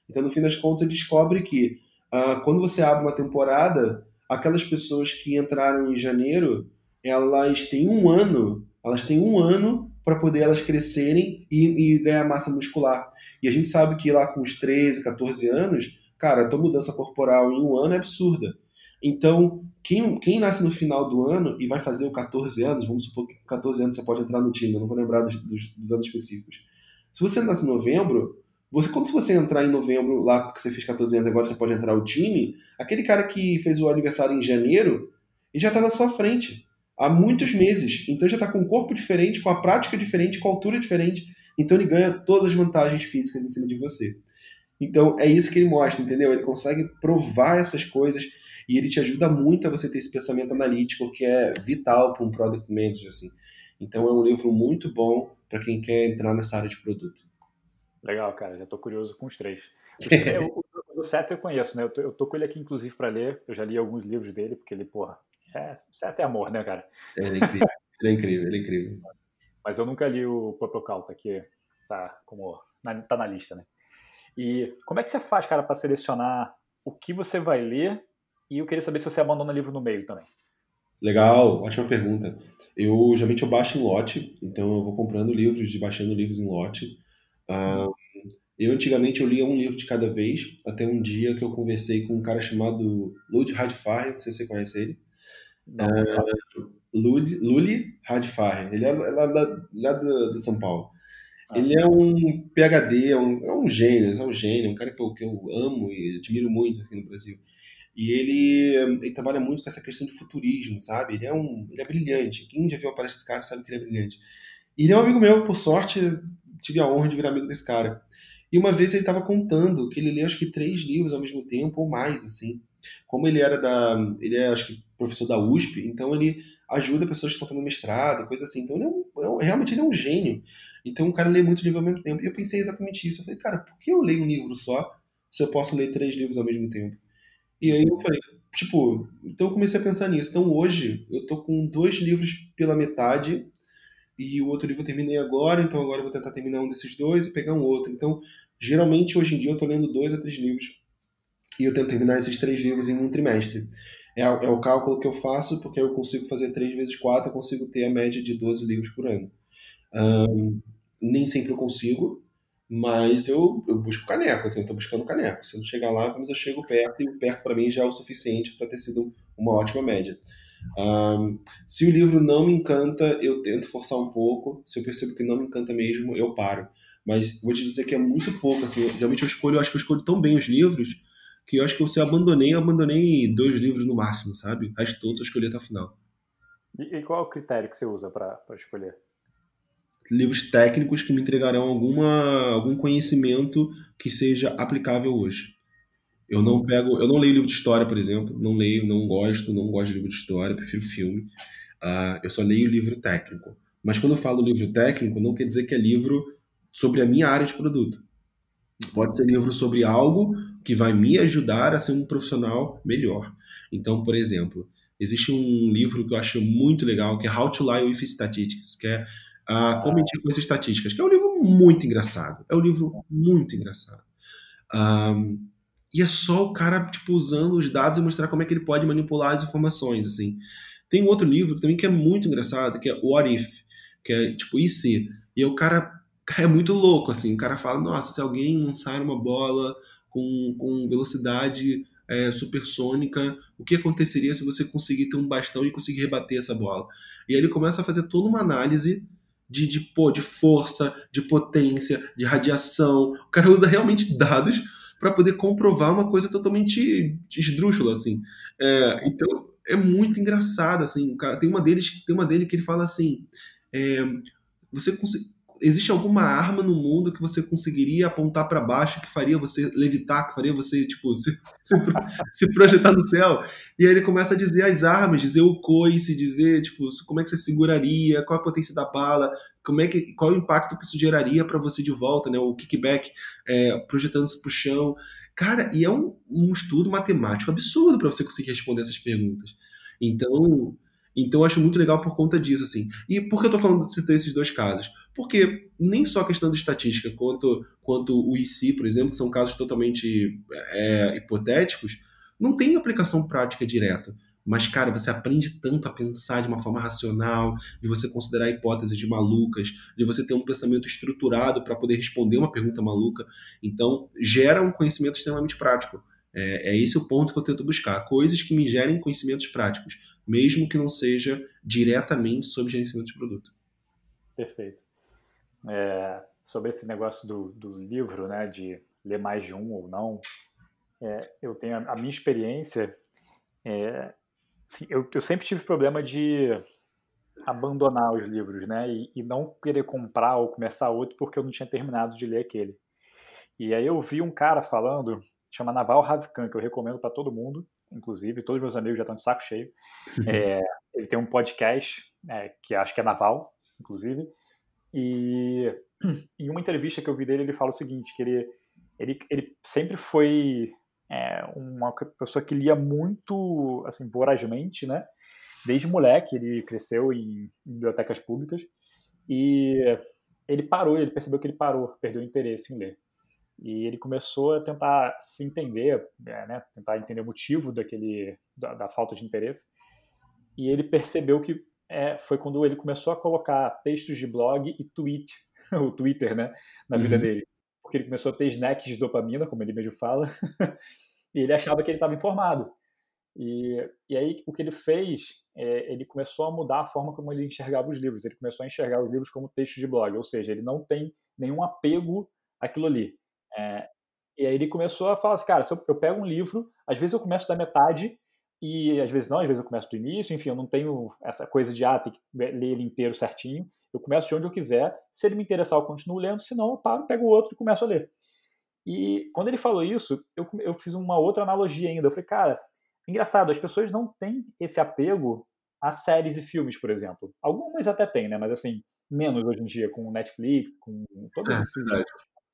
Então, no fim das contas, ele descobre que ah, quando você abre uma temporada, aquelas pessoas que entraram em janeiro elas têm um ano, elas têm um ano para poder elas crescerem e, e, ganhar massa muscular. E a gente sabe que lá com os 13, 14 anos, cara, a tua mudança corporal em um ano é absurda. Então, quem, quem nasce no final do ano e vai fazer o 14 anos, vamos supor que com 14 anos você pode entrar no time, eu não vou lembrar dos, dos, dos anos específicos. Se você nasce em novembro, você, quando você entrar em novembro, lá que você fez 14 anos, agora você pode entrar no time, aquele cara que fez o aniversário em janeiro, ele já está na sua frente há muitos meses. Então já está com um corpo diferente, com a prática diferente, com a altura diferente. Então ele ganha todas as vantagens físicas em cima de você. Então é isso que ele mostra, entendeu? Ele consegue provar essas coisas e ele te ajuda muito a você ter esse pensamento analítico que é vital para um product manager assim. Então é um livro muito bom para quem quer entrar nessa área de produto. Legal, cara. Já estou curioso com os três. o, Seth eu conheço, né? Eu tô, eu tô com ele aqui, inclusive, para ler. Eu já li alguns livros dele, porque ele, porra, é, certo é amor, né, cara? Ele é incrível, ele é incrível, ele é incrível. Mas eu nunca li o Purple Cult, aqui tá, como, na, tá na lista, né? E como é que você faz, cara, para selecionar o que você vai ler? E eu queria saber se você abandona livro no meio também. Legal, ótima pergunta. Eu geralmente eu baixo em lote, então eu vou comprando livros baixando livros em lote. Uh, eu antigamente eu lia um livro de cada vez, até um dia que eu conversei com um cara chamado Lud Radfar, não sei se você conhece ele. Uh, Lud, Luli Radfar, ele é lá, lá, lá do, de São Paulo. Ah. Ele é um PhD, é um, é um gênio, é um gênio, um cara que eu, que eu amo e admiro muito aqui no Brasil. E ele, ele trabalha muito com essa questão de futurismo, sabe? Ele é um, ele é brilhante. Quem já viu a palestra desse cara sabe que ele é brilhante. E ele é um amigo meu, por sorte, tive a honra de virar amigo desse cara. E uma vez ele estava contando que ele leu acho que três livros ao mesmo tempo ou mais, assim. Como ele era da, ele é acho que professor da USP, então ele ajuda pessoas que estão fazendo mestrado, coisa assim. Então ele é um, é realmente ele é um gênio. Então o cara lê muito livro ao mesmo tempo. E eu pensei exatamente isso. Eu falei, cara, por que eu leio um livro só se eu posso ler três livros ao mesmo tempo? E aí eu falei, tipo, então eu comecei a pensar nisso. Então hoje eu tô com dois livros pela metade e o outro livro eu terminei agora, então agora eu vou tentar terminar um desses dois e pegar um outro. Então, geralmente hoje em dia eu tô lendo dois a três livros e eu tento terminar esses três livros em um trimestre. É, é, o cálculo que eu faço, porque eu consigo fazer 3 vezes 4, eu consigo ter a média de 12 livros por ano. Um, nem sempre eu consigo, mas eu, eu busco caneco, eu estou buscando caneco. Se eu não chegar lá, mas eu chego perto, e perto para mim já é o suficiente para ter sido uma ótima média. Um, se o livro não me encanta, eu tento forçar um pouco. Se eu percebo que não me encanta mesmo, eu paro. Mas vou te dizer que é muito pouco. Assim, geralmente eu escolho, eu acho que eu escolho tão bem os livros que eu acho que você abandonei, eu abandonei dois livros no máximo, sabe? As todos eu escolhi até o final. E, e qual é o critério que você usa para escolher? Livros técnicos que me entregarão alguma, algum conhecimento que seja aplicável hoje. Eu não pego, eu não leio livro de história, por exemplo, não leio, não gosto, não gosto de livro de história, prefiro filme. Uh, eu só leio livro técnico. Mas quando eu falo livro técnico, não quer dizer que é livro sobre a minha área de produto. Pode ser livro sobre algo que vai me ajudar a ser um profissional melhor. Então, por exemplo, existe um livro que eu acho muito legal, que é How to Lie with Statistics, que é uh, Como Mentir com as Estatísticas, que é um livro muito engraçado. É um livro muito engraçado. Um, e é só o cara, tipo, usando os dados e mostrar como é que ele pode manipular as informações, assim. Tem um outro livro também que é muito engraçado, que é What If, que é tipo IC. E o cara é muito louco, assim. O cara fala, nossa, se alguém lançar uma bola com, com velocidade é, supersônica, o que aconteceria se você conseguir ter um bastão e conseguir rebater essa bola? E aí ele começa a fazer toda uma análise de, de, pô, de força, de potência, de radiação. O cara usa realmente dados para poder comprovar uma coisa totalmente esdrúxula, assim. É, então, é muito engraçado, assim. Cara, tem uma deles, tem uma dele que ele fala assim: é, você consegue existe alguma arma no mundo que você conseguiria apontar para baixo que faria você levitar, que faria você, tipo, se, se, se, projetar no céu? E aí ele começa a dizer as armas, dizer o coice, dizer, tipo, como é que você seguraria, qual a potência da bala, como é que, qual o impacto que isso geraria para você de volta, né? O kickback, é, projetando-se para o chão. Cara, e é um, um estudo matemático absurdo para você conseguir responder essas perguntas. Então, então eu acho muito legal por conta disso, assim. E por que eu tô falando de citar esses dois casos? Porque nem só a questão da estatística, quanto, quanto o IC, por exemplo, que são casos totalmente é, hipotéticos, não tem aplicação prática direta. Mas, cara, você aprende tanto a pensar de uma forma racional, de você considerar hipóteses de malucas, de você ter um pensamento estruturado para poder responder uma pergunta maluca. Então, gera um conhecimento extremamente prático. É, é esse o ponto que eu tento buscar. Coisas que me gerem conhecimentos práticos mesmo que não seja diretamente sobre gerenciamento de produto. Perfeito. É, sobre esse negócio do, do, livro, né, de ler mais de um ou não, é, eu tenho a, a, minha experiência. É, assim, eu, eu, sempre tive problema de abandonar os livros, né, e, e não querer comprar ou começar outro porque eu não tinha terminado de ler aquele. E aí eu vi um cara falando chama Naval Ravikant, que eu recomendo para todo mundo, inclusive, todos os meus amigos já estão de saco cheio. Uhum. É, ele tem um podcast, é, que acho que é Naval, inclusive, e em uma entrevista que eu vi dele, ele fala o seguinte, que ele, ele, ele sempre foi é, uma pessoa que lia muito, assim, vorazmente, né? Desde moleque, ele cresceu em bibliotecas públicas, e ele parou, ele percebeu que ele parou, perdeu o interesse em ler. E ele começou a tentar se entender, é, né, tentar entender o motivo daquele, da, da falta de interesse. E ele percebeu que é, foi quando ele começou a colocar textos de blog e tweet, o Twitter, né, na uhum. vida dele. Porque ele começou a ter snacks de dopamina, como ele mesmo fala, e ele achava que ele estava informado. E, e aí o que ele fez, é, ele começou a mudar a forma como ele enxergava os livros. Ele começou a enxergar os livros como textos de blog, ou seja, ele não tem nenhum apego àquilo ali. É, e aí ele começou a falar assim, cara, se eu, eu, pego um livro, às vezes eu começo da metade e às vezes não, às vezes eu começo do início, enfim, eu não tenho essa coisa de, ah, tem que ler ele inteiro certinho. Eu começo de onde eu quiser. Se ele me interessar, eu continuo lendo, se não, eu paro, pego o outro e começo a ler. E quando ele falou isso, eu, eu fiz uma outra analogia ainda. Eu falei, cara, engraçado, as pessoas não têm esse apego a séries e filmes, por exemplo. Algumas até têm, né? Mas assim, menos hoje em dia, com Netflix, com todos é, esses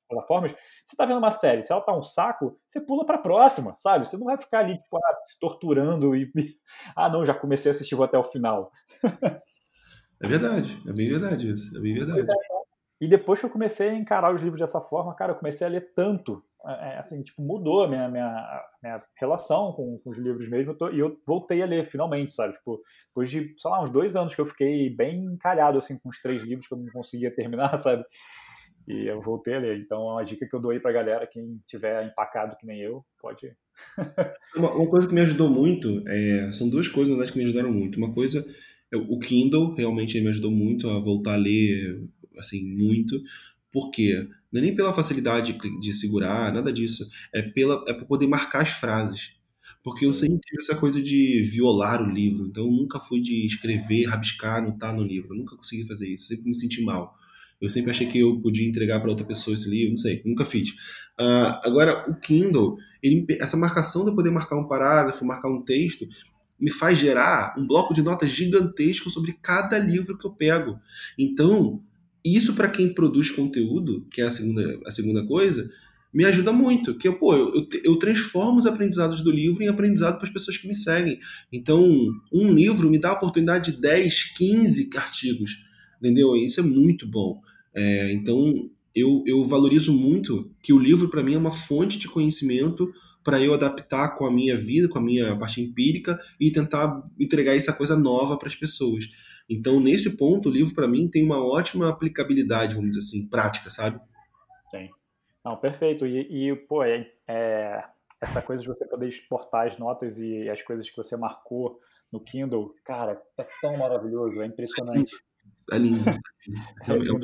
plataformas, você tá vendo uma série, se ela tá um saco, você pula pra próxima, sabe? Você não vai ficar ali, tipo, ah, se torturando e. ah, não, já comecei a assistir vou até o final. é verdade, é bem verdade isso, é bem verdade. E depois que eu comecei a encarar os livros dessa forma, cara, eu comecei a ler tanto, é, é, assim, tipo, mudou a minha, minha, minha relação com, com os livros mesmo, e eu voltei a ler, finalmente, sabe? Tipo, depois de, sei lá, uns dois anos que eu fiquei bem encalhado, assim, com os três livros que eu não conseguia terminar, sabe? E eu voltei a ler. Então, é uma dica que eu dou aí pra galera, quem tiver empacado que nem eu, pode. uma, uma, coisa que me ajudou muito, é, são duas coisas, na verdade, que me ajudaram muito. Uma coisa, é, o Kindle realmente me ajudou muito a voltar a ler, assim, muito. Por quê? Não é nem pela facilidade de segurar, nada disso. É, pela, é por poder marcar as frases. Porque eu sempre tive essa coisa de violar o livro. Então, eu nunca fui de escrever, rabiscar, anotar no livro. Eu nunca consegui fazer isso. Sempre me senti mal. Eu sempre achei que eu podia entregar para outra pessoa esse livro, não sei, nunca fiz. Uh, agora, o Kindle, ele, essa marcação de poder marcar um parágrafo, marcar um texto, me faz gerar um bloco de notas gigantesco sobre cada livro que eu pego. Então, isso para quem produz conteúdo, que é a segunda, a segunda coisa, me ajuda muito, que eu, pô, eu, eu transformo os aprendizados do livro em aprendizado para as pessoas que me seguem. Então, um livro me dá a oportunidade de 10, 15 artigos, entendeu? Isso é muito bom. É, então, eu, eu valorizo muito que o livro, para mim, é uma fonte de conhecimento para eu adaptar com a minha vida, com a minha parte empírica e tentar entregar essa coisa nova para as pessoas. Então, nesse ponto, o livro para mim tem uma ótima aplicabilidade, vamos dizer assim, prática, sabe? Sim. Não, perfeito. E, e pô, é, é, essa coisa de você poder exportar as notas e as coisas que você marcou no Kindle, cara, é tão maravilhoso, é impressionante. É lindo. É. É uma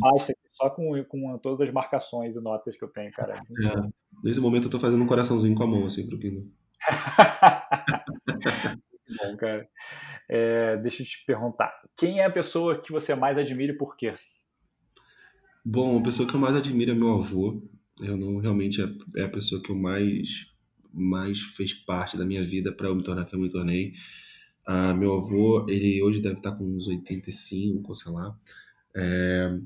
pasta só com, com todas as marcações e notas que eu tenho, cara. É. Nesse momento eu tô fazendo um coraçãozinho com a mão, assim, pro Kindle. bom, cara. É, deixa eu te perguntar. Quem é a pessoa que você mais admira e por quê? Bom, a pessoa que eu mais admiro é meu avô. Eu não realmente é, é a pessoa que eu mais mais fez parte da minha vida para eu me tornar quem eu me tornei. Ah, meu avô, ele hoje deve estar com uns 85, sei lá. É,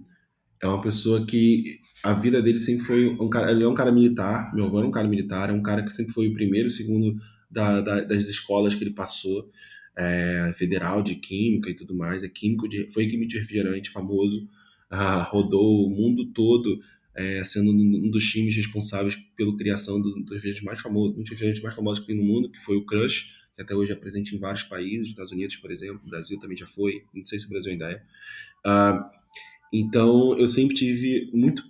é uma pessoa que a vida dele sempre foi um cara, ele é um cara militar, meu avô era um cara militar, é um cara que sempre foi o primeiro, segundo da, da, das escolas que ele passou, é, federal de química e tudo mais, é químico de, foi químico de refrigerante famoso, ah, rodou o mundo todo é, sendo um dos times responsáveis pela criação do, dos refrigerantes mais famosos, um dos refrigerantes mais famosos que tem no mundo, que foi o Crush, até hoje é presente em vários países, Estados Unidos, por exemplo, Brasil também já foi, não sei se o Brasil ainda é. Uh, então, eu sempre tive muito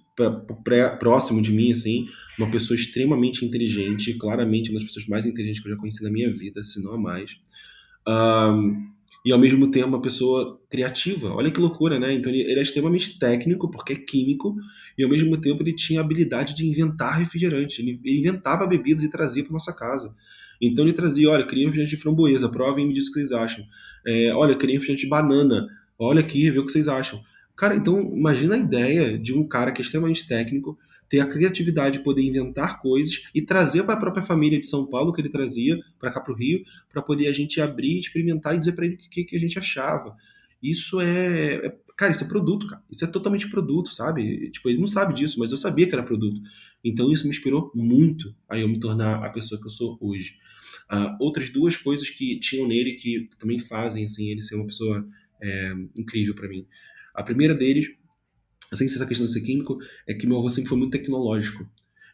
próximo de mim, assim, uma pessoa extremamente inteligente, claramente uma das pessoas mais inteligentes que eu já conheci na minha vida, se não a mais. Um, e ao mesmo tempo uma pessoa criativa. Olha que loucura, né? Então ele, ele, é extremamente técnico, porque é químico, e ao mesmo tempo ele tinha a habilidade de inventar refrigerante. Ele, ele inventava bebidas e trazia para nossa casa. Então ele trazia, olha, queria refrigerante de framboesa, provem e me diz o que vocês acham. É, olha, queria refrigerante de banana, olha aqui, vê o que vocês acham. Cara, então imagina a ideia de um cara que é extremamente técnico, ter a criatividade de poder inventar coisas e trazer para a própria família de São Paulo que ele trazia para cá para o Rio, para poder a gente abrir, experimentar e dizer para ele o que, que, a gente achava. Isso é, é, Cara, isso é produto, cara. Isso é totalmente produto, sabe? Tipo, ele não sabe disso, mas eu sabia que era produto. Então isso me inspirou muito a eu me tornar a pessoa que eu sou hoje. Uh, outras duas coisas que tinham nele que também fazem assim ele ser uma pessoa é, incrível para mim. A primeira deles, sem ser essa questão de ser químico, é que meu avô sempre foi muito tecnológico.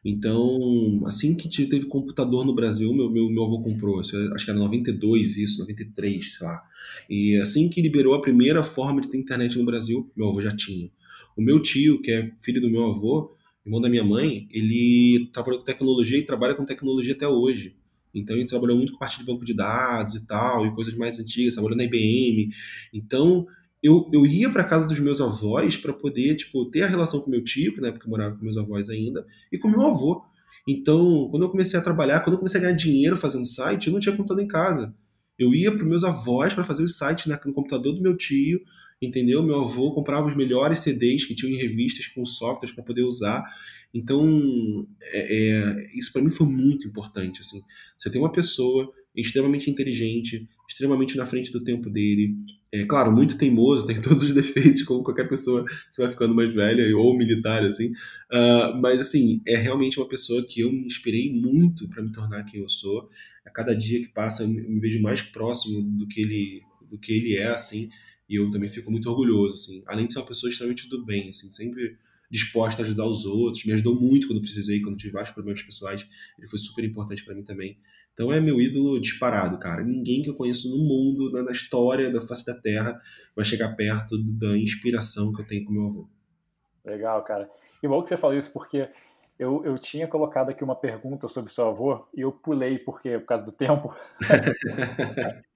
Então, assim que teve computador no Brasil, meu, meu, meu avô comprou, acho que era 92 isso, 93, sei lá. E assim que liberou a primeira forma de ter internet no Brasil, meu avô já tinha. O meu tio, que é filho do meu avô, irmão da minha mãe, ele trabalhou com tecnologia e trabalha com tecnologia até hoje. Então ele trabalhou muito com parte de banco de dados e tal, e coisas mais antigas, trabalhou na IBM. Então eu, eu ia para casa dos meus avós para poder tipo ter a relação com meu tio, que na época eu morava com meus avós ainda, e com meu avô. Então, quando eu comecei a trabalhar, quando eu comecei a ganhar dinheiro fazendo site, eu não tinha computador em casa. Eu ia para meus avós para fazer os sites né, no computador do meu tio, entendeu? Meu avô comprava os melhores CDs que tinham em revistas com softwares para poder usar. Então, é, é, isso para mim foi muito importante. Assim. Você tem uma pessoa extremamente inteligente, extremamente na frente do tempo dele. É claro, muito teimoso, tem todos os defeitos, como qualquer pessoa que vai ficando mais velha ou militar, assim. Uh, mas, assim, é realmente uma pessoa que eu me inspirei muito para me tornar quem eu sou. A cada dia que passa, eu me vejo mais próximo do que ele, do que ele é, assim. E eu também fico muito orgulhoso, assim. Além de ser uma pessoa extremamente do bem, assim, sempre disposta a ajudar os outros. Me ajudou muito quando precisei, quando tive vários problemas pessoais. Ele foi super importante para mim também. Então é meu ídolo disparado, cara. Ninguém que eu conheço no mundo, na, história da face da Terra, vai chegar perto da inspiração que eu tenho com meu avô. Legal, cara. E bom que você falou isso, porque eu, eu tinha colocado aqui uma pergunta sobre seu avô e eu pulei porque por causa do tempo.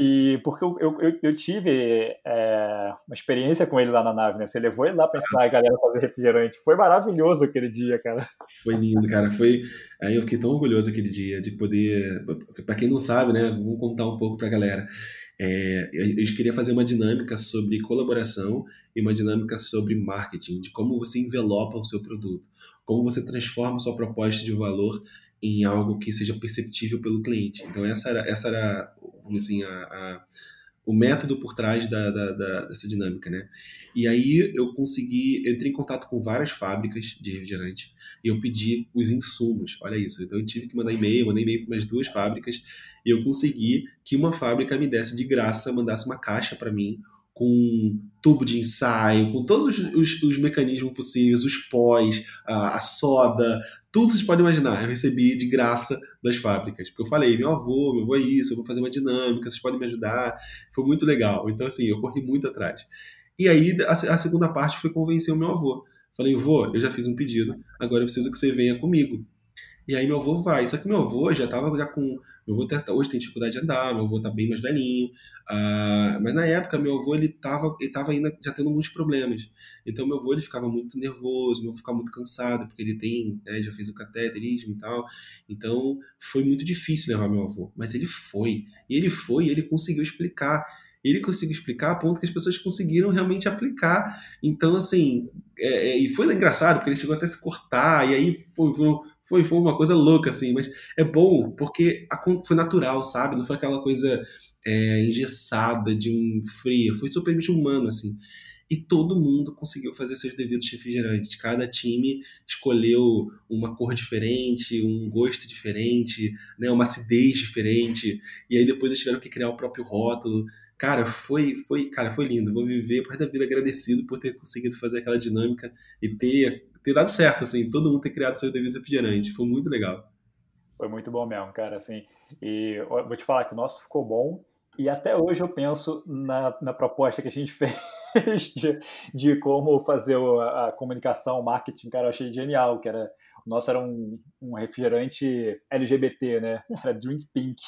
E porque eu, eu, eu tive é, uma experiência com ele lá na nave, né? Você levou ele lá para ensinar a galera a fazer refrigerante. Foi maravilhoso aquele dia, cara. Foi lindo, cara. Foi. Aí eu fiquei tão orgulhoso aquele dia de poder. Para quem não sabe, né? Vou contar um pouco para a galera. É, eu queria fazer uma dinâmica sobre colaboração e uma dinâmica sobre marketing, de como você envelopa o seu produto, como você transforma a sua proposta de valor em algo que seja perceptível pelo cliente. Então essa era, essa era assim, a, a o método por trás da, da, da, dessa dinâmica, né? E aí eu consegui, eu entrei em contato com várias fábricas de refrigerante e eu pedi os insumos, olha isso. Então eu tive que mandar e-mail, mandei e-mail para umas duas fábricas e eu consegui que uma fábrica me desse de graça, mandasse uma caixa para mim com tubo de ensaio, com todos os, os, os mecanismos possíveis, os pós, a, a, soda, tudo vocês podem imaginar. Eu recebi de graça das fábricas. Porque eu falei, meu avô, meu avô é isso, eu vou fazer uma dinâmica, vocês podem me ajudar. Foi muito legal. Então, assim, eu corri muito atrás. E aí, a, a segunda parte foi convencer o meu avô. Falei, vô, eu já fiz um pedido, agora eu preciso que você venha comigo. E aí meu avô vai. Só que meu avô já estava já com. Meu avô hoje tem dificuldade de andar, meu avô está bem mais velhinho. Uh, mas na época, meu avô ele estava ele tava ainda já tendo muitos problemas. Então meu avô ele ficava muito nervoso, meu avô ficava muito cansado, porque ele tem, né, já fez o cateterismo e tal. Então foi muito difícil levar meu avô. Mas ele foi. E ele foi e ele conseguiu explicar ele conseguiu explicar a ponto que as pessoas conseguiram realmente aplicar. Então, assim, é, é, e foi engraçado, porque ele chegou até a se cortar, e aí foi, foi, foi uma coisa louca, assim, mas é bom, porque foi natural, sabe? Não foi aquela coisa é, engessada, de um fria, foi totalmente humano, assim. E todo mundo conseguiu fazer seus devidos refrigerantes. Cada time escolheu uma cor diferente, um gosto diferente, né, uma acidez diferente. E aí depois eles tiveram que criar o próprio rótulo. Cara, foi, foi, cara, foi lindo. Vou viver por da vida agradecido por ter conseguido fazer aquela dinâmica e ter, ter dado certo, assim, todo mundo ter criado seu devido refrigerante. Foi muito legal. Foi muito bom mesmo, cara, assim. E vou te falar que o nosso ficou bom. E até hoje eu penso na, na proposta que a gente fez de, de como fazer a, a comunicação, o marketing, cara, eu achei genial, que era o nosso era um, um refrigerante LGBT, né? Era Drink Pink,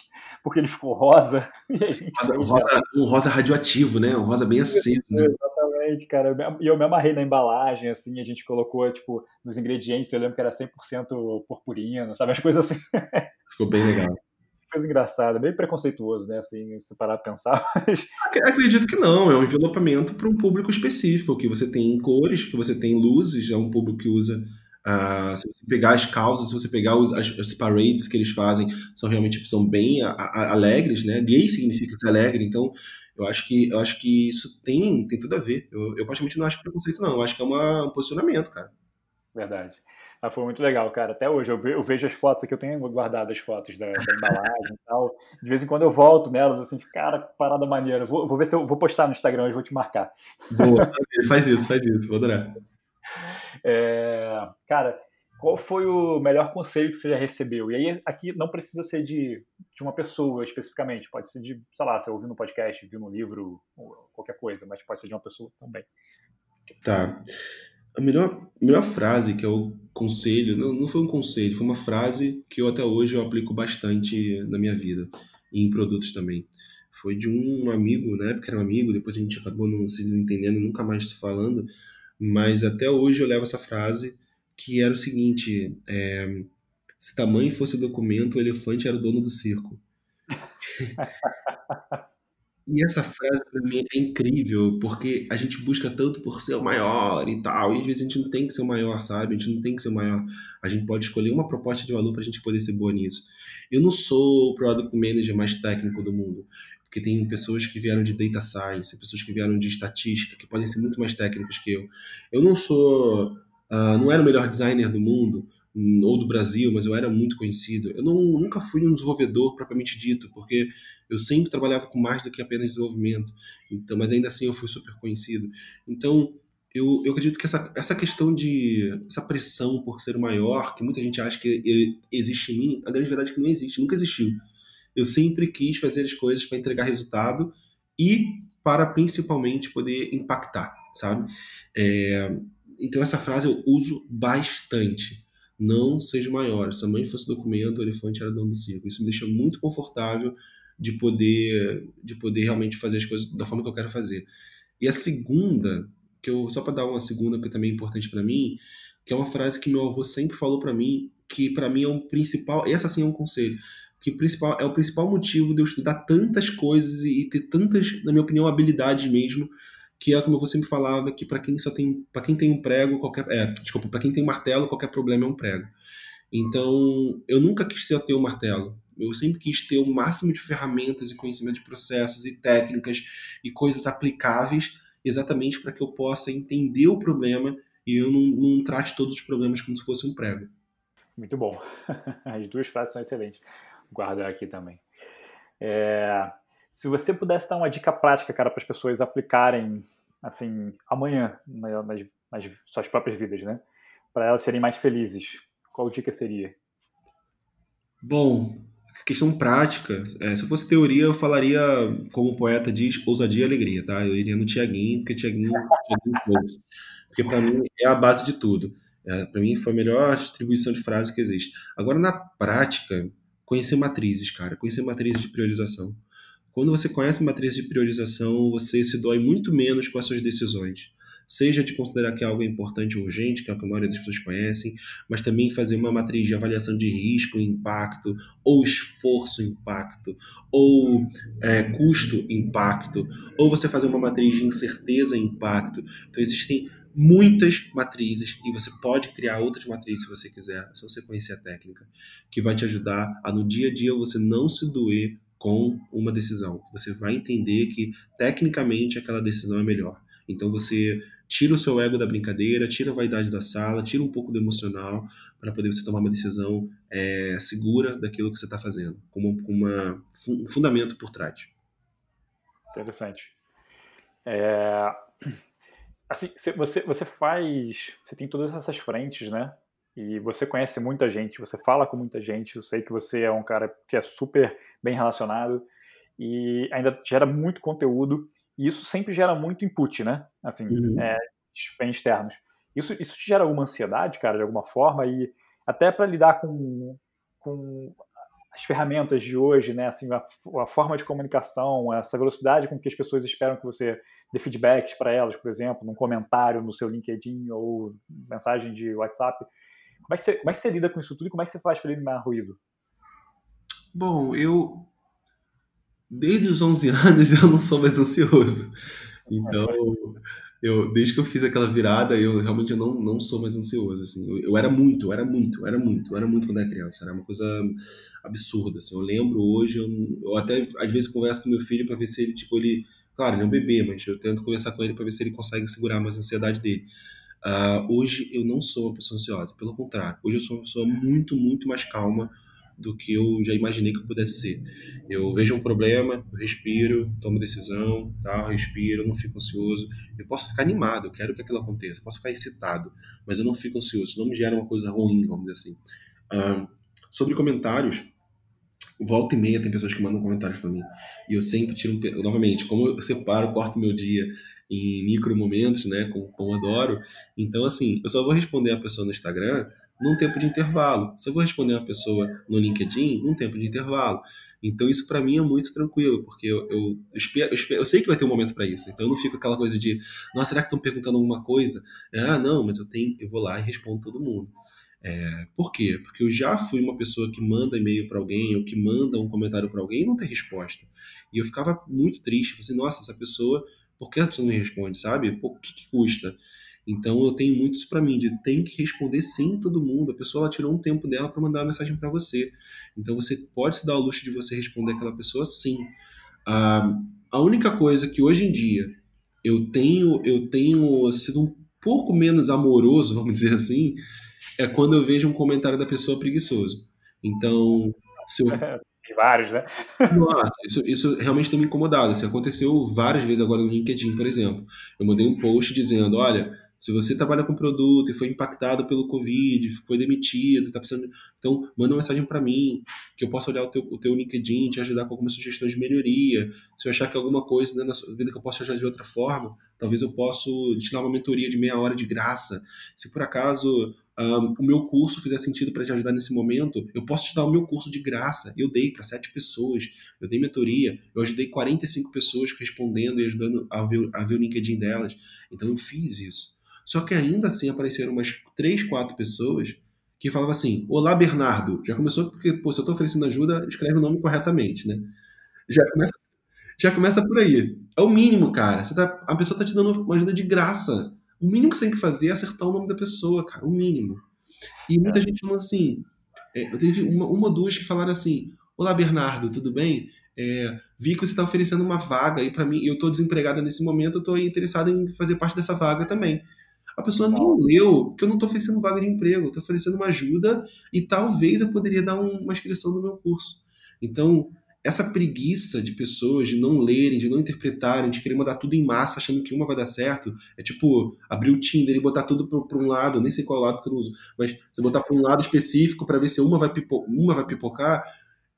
porque ele ficou rosa. E a gente rosa, rosa, um rosa radioativo, né? Um rosa bem aceso. Né? Exatamente, cara. E eu me amarrei na embalagem, assim, a gente colocou, tipo, nos ingredientes, eu lembro que era 100% purpurina, sabe? As coisas assim. Ficou bem legal coisa engraçada, bem preconceituoso, né? Assim, se parar pra pensar. Acredito que não, é um envelopamento para um público específico, que você tem cores, que você tem luzes, é um público que usa Uh, se você pegar as causas, se você pegar os, as, as, parades que eles fazem, são realmente são bem a, a, alegres, né? Gay significa ser alegre, então eu acho que eu acho que isso tem, tem tudo a ver. Eu, eu praticamente não acho preconceito, não. Eu acho que é uma, um posicionamento, cara. Verdade. Ah, foi muito legal, cara. Até hoje eu, vejo as fotos aqui, eu tenho guardado as fotos da, da embalagem e tal. De vez em quando eu volto nelas, assim, cara, parada maneira. Vou, vou ver se eu vou postar no Instagram, eu vou te marcar. Boa, faz isso, faz isso, vou adorar. É, cara, qual foi o melhor conselho que você já recebeu? E aí, aqui não precisa ser de, de uma pessoa especificamente, pode ser de, sei lá, você ouviu no podcast, viu no livro, qualquer coisa, mas pode ser de uma pessoa também. Tá. A melhor, melhor frase que é o conselho, não, não foi um conselho, foi uma frase que eu até hoje eu aplico bastante na minha vida, e em produtos também. Foi de um amigo, na época era um amigo, depois a gente acabou não se desentendendo, nunca mais falando, mas até hoje eu levo essa frase que era o seguinte: é, se tamanho fosse o documento, o elefante era o dono do circo. e essa frase para mim é incrível, porque a gente busca tanto por ser o maior e tal, e às vezes a gente não tem que ser o maior, sabe? A gente não tem que ser o maior. A gente pode escolher uma proposta de valor para a gente poder ser boa nisso. Eu não sou o product manager mais técnico do mundo porque tem pessoas que vieram de data science, pessoas que vieram de estatística, que podem ser muito mais técnicos que eu. Eu não sou, uh, não era o melhor designer do mundo um, ou do Brasil, mas eu era muito conhecido. Eu não, nunca fui um desenvolvedor propriamente dito, porque eu sempre trabalhava com mais do que apenas desenvolvimento. Então, mas ainda assim eu fui super conhecido. Então eu, eu acredito que essa, essa questão de essa pressão por ser o maior, que muita gente acha que existe em mim, a grande verdade é que não existe, nunca existiu eu sempre quis fazer as coisas para entregar resultado e para principalmente poder impactar, sabe? É, então essa frase eu uso bastante. Não seja maior. Se a mãe fosse documento, o elefante era dono do circo. Isso me deixa muito confortável de poder, de poder realmente fazer as coisas da forma que eu quero fazer. E a segunda, que eu só para dar uma segunda que também é importante para mim, que é uma frase que meu avô sempre falou para mim, que para mim é um principal, essa sim é um conselho que principal, é o principal motivo de eu estudar tantas coisas e, ter tantas, na minha opinião, habilidades mesmo, que é como você me falava, que para quem só tem, para quem tem um prego, qualquer, é, desculpa, para quem tem um martelo, qualquer problema é um prego. Então, eu nunca quis ser ter um martelo. Eu sempre quis ter o máximo de ferramentas e conhecimento de processos e técnicas e coisas aplicáveis, exatamente para que eu possa entender o problema e eu não, não trate todos os problemas como se fosse um prego. Muito bom. As duas frases são excelentes guardar aqui também. É, Se você pudesse dar uma dica prática, cara, para as pessoas aplicarem, assim, amanhã, nas, nas suas próprias vidas, né? Para elas serem mais felizes, qual dica seria? Bom, questão prática, é, se fosse teoria, eu falaria, como o poeta diz, ousadia e alegria, tá? Eu iria no Tiaguinho, porque Tiaguinho, Tiaguinho porque para mim é a base de tudo. É, para mim foi a melhor distribuição de frase que existe. Agora, na prática, conhecer matrizes, cara, conhecer matrizes de priorização. Quando você conhece matrizes de priorização, você se dói muito menos com as suas decisões seja de considerar que algo é importante ou urgente, que é o que a maioria das pessoas conhecem, mas também fazer uma matriz de avaliação de risco, impacto, ou esforço, impacto, ou é, custo, impacto, ou você fazer uma matriz de incerteza, impacto. Então existem muitas matrizes e você pode criar outras matrizes se você quiser, se você conhecer a técnica, que vai te ajudar a no dia a dia você não se doer com uma decisão. Você vai entender que tecnicamente aquela decisão é melhor. Então você tira o seu ego da brincadeira, tira a vaidade da sala, tira um pouco do emocional para poder você tomar uma decisão é, segura daquilo que você está fazendo, com, uma, com uma, um fundamento por trás. Interessante. É, assim, você, você faz, você tem todas essas frentes, né? E você conhece muita gente, você fala com muita gente. Eu sei que você é um cara que é super bem relacionado e ainda gera muito conteúdo. E isso sempre gera muito input, né? Assim, uhum. é, bem externos. Isso, isso te gera alguma ansiedade, cara, de alguma forma? E até para lidar com, com as ferramentas de hoje, né? Assim, a, a, forma de comunicação, essa velocidade com que as pessoas esperam que você dê feedbacks para elas, por exemplo, num comentário no seu LinkedIn ou mensagem de WhatsApp. Como é que você, como é que você lida com isso tudo e como é que você faz para eliminar ruído? Bom, eu desde os 11 anos eu não sou mais ansioso. Então, eu desde que eu fiz aquela virada, eu realmente não, não sou mais ansioso, assim. Eu, eu era muito, eu era muito, eu era muito, eu era muito quando era criança, era uma coisa absurda, assim. Eu lembro hoje, eu, eu até às vezes converso com meu filho para ver se ele, tipo, ele, claro, ele é um bebê, mas eu tento conversar com ele para ver se ele consegue segurar mais a ansiedade dele. Uh, hoje eu não sou uma pessoa ansiosa, pelo contrário. Hoje eu sou uma pessoa muito, muito mais calma, do que eu já imaginei que eu pudesse ser. Eu vejo um problema, respiro, tomo decisão, tá? respiro, não fico ansioso. Eu posso ficar animado, eu quero que aquilo aconteça, eu posso ficar excitado, mas eu não fico ansioso, não me gera uma coisa ruim, vamos dizer assim. Ah, sobre comentários, volta e meia tem pessoas que mandam comentários para mim. E eu sempre tiro um. Novamente, como eu separo, corto meu dia em micro momentos, né, com Pomodoro. Então, assim, eu só vou responder a pessoa no Instagram num tempo de intervalo. Eu vou responder uma pessoa no LinkedIn, num tempo de intervalo. Então isso para mim é muito tranquilo, porque eu, eu, eu, espero, eu, espero, eu sei que vai ter um momento para isso. Então eu não fico aquela coisa de, nossa, será que estão perguntando alguma coisa? É, ah, não, mas eu tenho, eu vou lá e respondo todo mundo. É, por quê? Porque eu já fui uma pessoa que manda e-mail para alguém ou que manda um comentário para alguém e não tem resposta. E eu ficava muito triste, assim, nossa, essa pessoa, por que a pessoa não responde, sabe? Por que, que custa? Então eu tenho muito isso para mim, de tem que responder sim todo mundo. A pessoa ela tirou um tempo dela para mandar uma mensagem para você. Então você pode se dar o luxo de você responder aquela pessoa sim. Ah, a única coisa que hoje em dia eu tenho, eu tenho sido um pouco menos amoroso, vamos dizer assim, é quando eu vejo um comentário da pessoa preguiçoso. Então, se eu, Tem vários, né? Nossa, isso, isso realmente tem me incomodado. Isso aconteceu várias vezes agora no LinkedIn, por exemplo. Eu mandei um post dizendo: olha, se você trabalha com produto e foi impactado pelo Covid, foi demitido, tá precisando. Então, manda uma mensagem para mim, que eu possa olhar o teu, o teu LinkedIn, te ajudar com algumas sugestões de melhoria. Se eu achar que alguma coisa né, na sua vida que eu possa te ajudar de outra forma, talvez eu possa te dar uma mentoria de meia hora de graça. Se por acaso um, o meu curso fizer sentido para te ajudar nesse momento, eu posso te dar o meu curso de graça. Eu dei para sete pessoas, eu dei mentoria, eu ajudei 45 pessoas respondendo e ajudando a ver, a ver o LinkedIn delas. Então eu fiz isso. Só que ainda assim apareceram umas três, quatro pessoas que falavam assim: Olá, Bernardo. Já começou porque, pô, se eu estou oferecendo ajuda, escreve o nome corretamente, né? Já começa, já começa por aí. É o mínimo, cara. Tá, a pessoa está te dando uma ajuda de graça. O mínimo que você tem que fazer é acertar o nome da pessoa, cara. O mínimo. E muita é. gente falando assim. É, eu teve uma, uma ou duas que falaram assim: Olá, Bernardo, tudo bem? É, vi que você está oferecendo uma vaga aí para mim. Eu estou desempregada nesse momento, eu estou interessado em fazer parte dessa vaga também. A pessoa nem leu, porque eu não estou oferecendo vaga de emprego, eu estou oferecendo uma ajuda e talvez eu poderia dar um, uma inscrição no meu curso. Então, essa preguiça de pessoas de não lerem, de não interpretarem, de querer mandar tudo em massa achando que uma vai dar certo, é tipo abrir o Tinder e botar tudo para um lado, nem sei qual lado que eu não uso, mas você botar para um lado específico para ver se uma vai, pipo uma vai pipocar,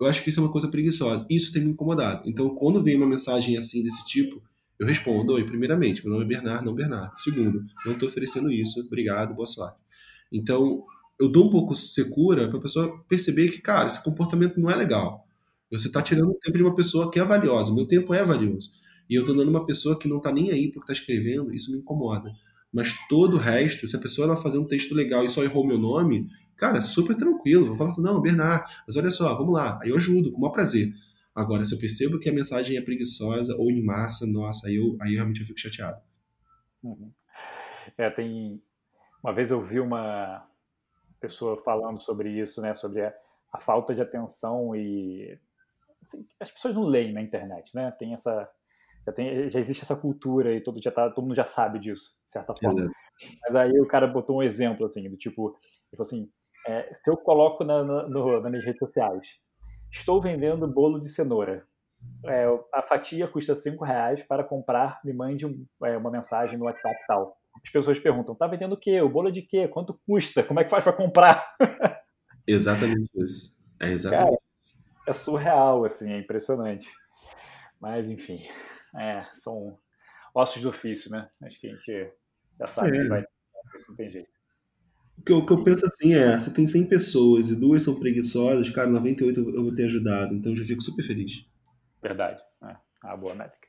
eu acho que isso é uma coisa preguiçosa. Isso tem me incomodado. Então, quando vem uma mensagem assim desse tipo, eu respondo: Oi, primeiramente, meu nome é Bernardo, não Bernardo. Segundo, não estou oferecendo isso, obrigado, boa sorte. Então, eu dou um pouco secura para a pessoa perceber que, cara, esse comportamento não é legal. Você está tirando o tempo de uma pessoa que é valiosa. Meu tempo é valioso. E eu estou dando uma pessoa que não está nem aí porque está escrevendo, isso me incomoda. Mas todo o resto, se a pessoa ela fazer um texto legal e só errou meu nome, cara, super tranquilo. Eu falo, não, Bernardo, mas olha só, vamos lá. Aí eu ajudo, com o maior prazer. Agora, se eu percebo que a mensagem é preguiçosa ou em massa, nossa, aí, eu, aí realmente eu fico chateado. Uhum. É, tem. Uma vez eu vi uma pessoa falando sobre isso, né? Sobre a, a falta de atenção e. Assim, as pessoas não leem na internet, né? Tem essa. Já, tem, já existe essa cultura e todo, já tá, todo mundo já sabe disso, de certa forma. Mas aí o cara botou um exemplo, assim, do tipo, ele falou assim, é, se eu coloco na, na, no, nas minhas redes sociais, estou vendendo bolo de cenoura. É, a fatia custa cinco reais para comprar, me mande um, é, uma mensagem no WhatsApp tal. As pessoas perguntam, tá vendendo o quê? O bolo é de quê? Quanto custa? Como é que faz para comprar? Exatamente isso. É exatamente Cara, isso. É surreal, assim, é impressionante. Mas, enfim, é, são ossos do ofício, né? Acho que a gente já sabe é. que vai, isso não tem jeito. O que, eu, o que eu penso assim é, se tem 100 pessoas e duas são preguiçosas, cara, 98 eu vou ter ajudado, então eu já fico super feliz. Verdade, é uma boa métrica.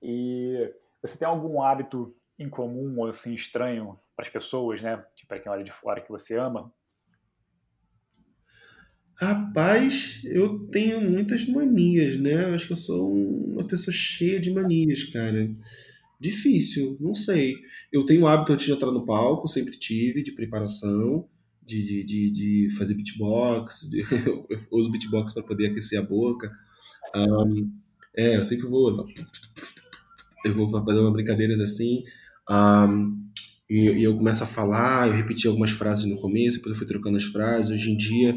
E você tem algum hábito em comum ou assim estranho para as pessoas, né? Tipo, para quem olha de fora que você ama? Rapaz, eu tenho muitas manias, né? Eu acho que eu sou uma pessoa cheia de manias, cara. Difícil, não sei. Eu tenho o hábito antes de entrar no palco, sempre tive, de preparação, de, de, de, de fazer beatbox, de, eu uso beatbox para poder aquecer a boca. É, eu sempre vou. Eu vou fazer umas brincadeiras assim. E, e, eu começo a falar, eu repeti algumas frases no começo, depois eu fui trocando as frases. Hoje em dia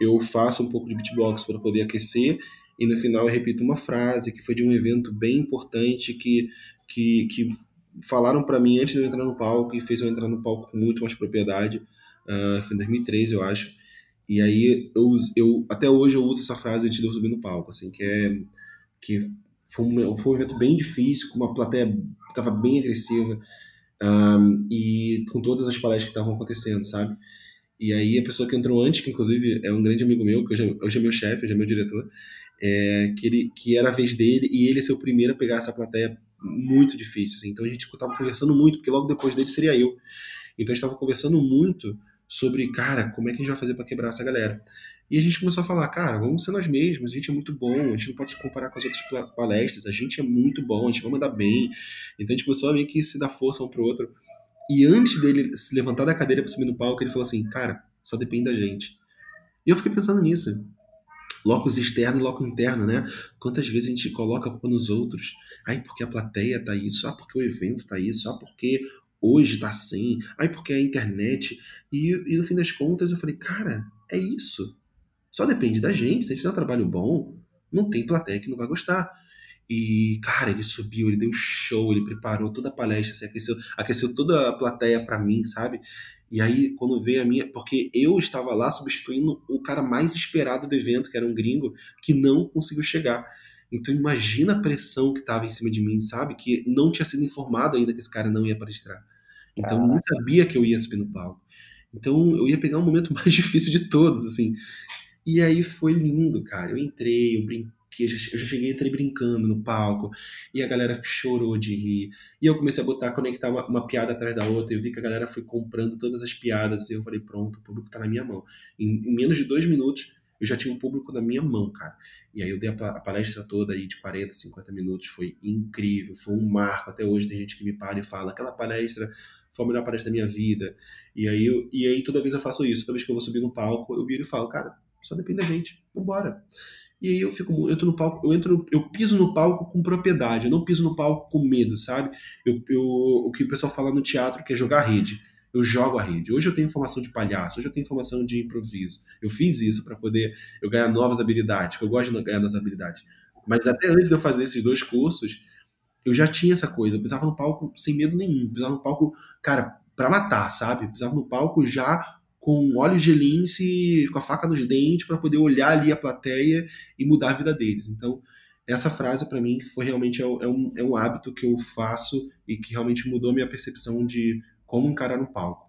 eu faço um pouco de beatbox para poder aquecer e no final eu repito uma frase que foi de um evento bem importante que que, que falaram para mim antes de eu entrar no palco e fez eu entrar no palco com muito mais propriedade. Uh, foi em 2013, eu acho. E aí eu, eu até hoje eu uso essa frase antes de eu subir no palco, assim, que é que foi um, foi um evento bem difícil, com uma plateia que estava bem agressiva um, e com todas as palestras que estavam acontecendo, sabe? E aí a pessoa que entrou antes, que inclusive é um grande amigo meu, que hoje, é, hoje é meu chefe, hoje é meu diretor, é, que, ele, que era a vez dele e ele ser o primeiro a pegar essa plateia muito difícil. Assim. Então a gente estava conversando muito, porque logo depois dele seria eu. Então a gente estava conversando muito sobre, cara, como é que a gente vai fazer para quebrar essa galera. E a gente começou a falar, cara, vamos ser nós mesmos, a gente é muito bom, a gente não pode se comparar com as outras palestras, a gente é muito bom, a gente vai mandar bem. Então a gente começou a meio que se dar força um pro outro. E antes dele se levantar da cadeira para subir no palco, ele falou assim, cara, só depende da gente. E eu fiquei pensando nisso locus externo e locus interno, né? Quantas vezes a gente coloca a culpa nos outros? Ai, porque a plateia tá isso, ah, porque o evento tá isso, ah, porque hoje tá assim, ai, porque a internet. E, e no fim das contas eu falei, cara, é isso. Só depende da gente. Se a gente fizer um trabalho bom, não tem plateia que não vai gostar. E, cara, ele subiu, ele deu show, ele preparou toda a palestra, assim, aqueceu, aqueceu toda a plateia para mim, sabe? E aí, quando veio a minha. Porque eu estava lá substituindo o cara mais esperado do evento, que era um gringo, que não conseguiu chegar. Então, imagina a pressão que estava em cima de mim, sabe? Que não tinha sido informado ainda que esse cara não ia palestrar. Então, eu nem sabia que eu ia subir no palco. Então, eu ia pegar um momento mais difícil de todos, assim. E aí foi lindo, cara. Eu entrei, eu brinquei que eu já, cheguei entrei brincando no palco e a galera chorou de rir. E eu comecei a botar, conectar uma, uma piada atrás da outra. Eu vi que a galera foi comprando todas as piadas e eu falei, pronto, o público tá na minha mão. Em, em menos de dois minutos, eu já tinha um público na minha mão, cara. E aí eu dei a, a, palestra toda aí de 40, 50 minutos, foi incrível, foi um marco. Até hoje tem gente que me para e fala, aquela palestra foi a melhor palestra da minha vida. E aí, eu, e aí toda vez eu faço isso, toda vez que eu vou subir no palco, eu viro e falo, cara, só depende da gente, vambora. E aí eu fico, eu entro no palco, eu entro, eu piso no palco com propriedade, eu não piso no palco com medo, sabe? Eu, eu, o que o pessoal fala no teatro que é jogar rede. eu jogo a rede. Hoje eu tenho formação de palhaço, hoje eu tenho formação de improviso. Eu fiz isso para poder eu ganhar novas habilidades, eu gosto de ganhar novas habilidades. Mas até antes de eu fazer esses dois cursos, eu já tinha essa coisa. Eu pisava no palco sem medo nenhum. Pisava no palco, cara, para matar, sabe? Eu pisava no palco já com olhos de lince, com a faca nos dentes, para poder olhar ali a plateia e mudar a vida deles. Então, essa frase para mim foi realmente é, é um, é um hábito que eu faço e que realmente mudou minha percepção de como encarar um palco.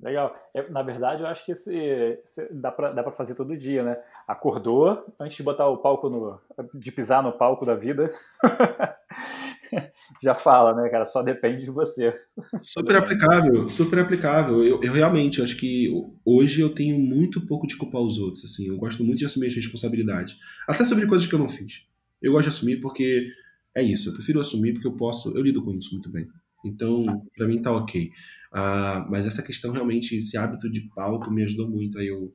Legal. É, na verdade, eu acho que esse, esse dá para fazer todo dia, né? Acordou, antes de botar o palco no. de pisar no palco da vida, já fala, né, cara? Só depende de você. Super aplicável, super aplicável. Eu, eu realmente acho que hoje eu tenho muito pouco de culpar os outros. Assim, eu gosto muito de assumir as responsabilidades. Até sobre coisas que eu não fiz. Eu gosto de assumir porque é isso. Eu prefiro assumir porque eu posso. Eu lido com isso muito bem. Então, para mim tá ok. Uh, mas essa questão realmente, esse hábito de palco me ajudou muito. Aí eu,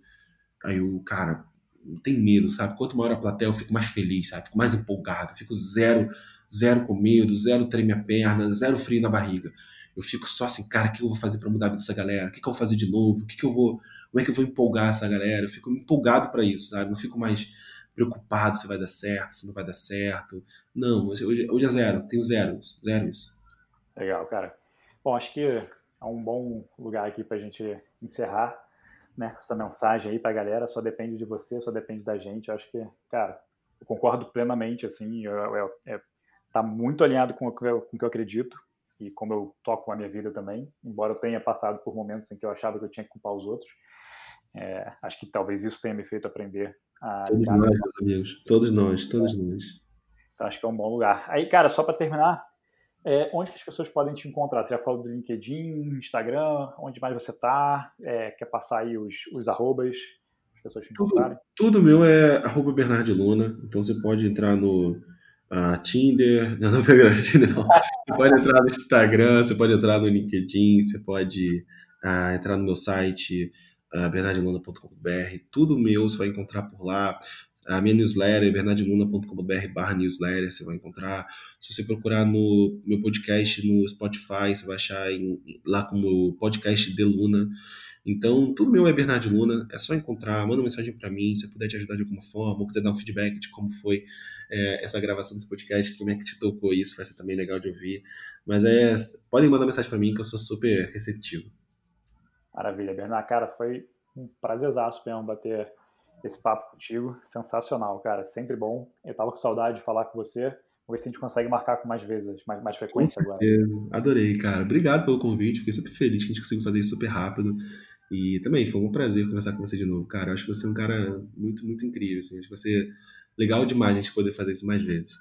aí eu cara, não tem medo, sabe? Quanto maior a plateia, eu fico mais feliz, sabe? Fico mais empolgado, fico zero, zero com medo, zero treme a perna, zero frio na barriga. Eu fico só assim, cara, o que eu vou fazer para mudar a vida dessa galera? O que, que eu vou fazer de novo? O que, que eu vou. Como é que eu vou empolgar essa galera? Eu fico empolgado para isso, sabe? Não fico mais preocupado se vai dar certo, se não vai dar certo. Não, hoje, hoje é zero, tenho zero, zero isso. Legal, cara. Bom, acho que é um bom lugar aqui para a gente encerrar né, essa mensagem aí para a galera. Só depende de você, só depende da gente. Eu acho que, cara, eu concordo plenamente, assim, é, tá muito alinhado com o, que eu, com o que eu acredito e como eu toco a minha vida também. Embora eu tenha passado por momentos em que eu achava que eu tinha que culpar os outros. É, acho que talvez isso tenha me feito aprender a. Todos nós, meus amigos. Todos nós, todos nós. Então acho que é um bom lugar. Aí, cara, só para terminar, é, onde que as pessoas podem te encontrar? Você já falou do LinkedIn, Instagram, onde mais você está? É, quer passar aí os, os arrobas? As pessoas te encontrarem? Tudo, tudo meu é arroba Bernard Luna, então você pode entrar no uh, Tinder, não, não, Tinder não. Você pode entrar no Instagram, você pode entrar no LinkedIn, você pode uh, entrar no meu site, uh, bernardluna.com.br, tudo meu você vai encontrar por lá a minha newsletter, bernardiluna.com.br barra newsletter, você vai encontrar. Se você procurar no meu podcast no Spotify, você vai achar em, lá como podcast de Luna. Então, tudo meu é Bernard Luna, é só encontrar, manda uma mensagem para mim, se eu puder te ajudar de alguma forma, ou quiser dar um feedback de como foi é, essa gravação desse podcast, como é que te tocou isso, vai ser também legal de ouvir. Mas é, podem mandar mensagem para mim que eu sou super receptivo. Maravilha, Bernard, cara, foi um prazerzaço mesmo bater esse papo contigo. Sensacional, cara. Sempre bom. Eu tava com saudade de falar com você. Vamos ver se a gente consegue marcar com mais vezes, mais, mais frequência agora. Adorei, cara. Obrigado pelo convite. Fiquei super feliz que a gente conseguiu fazer isso super rápido. E também foi um prazer conversar com você de novo, cara. Eu acho que você é um cara muito, muito incrível. Assim. Acho que você é legal demais a gente poder fazer isso mais vezes.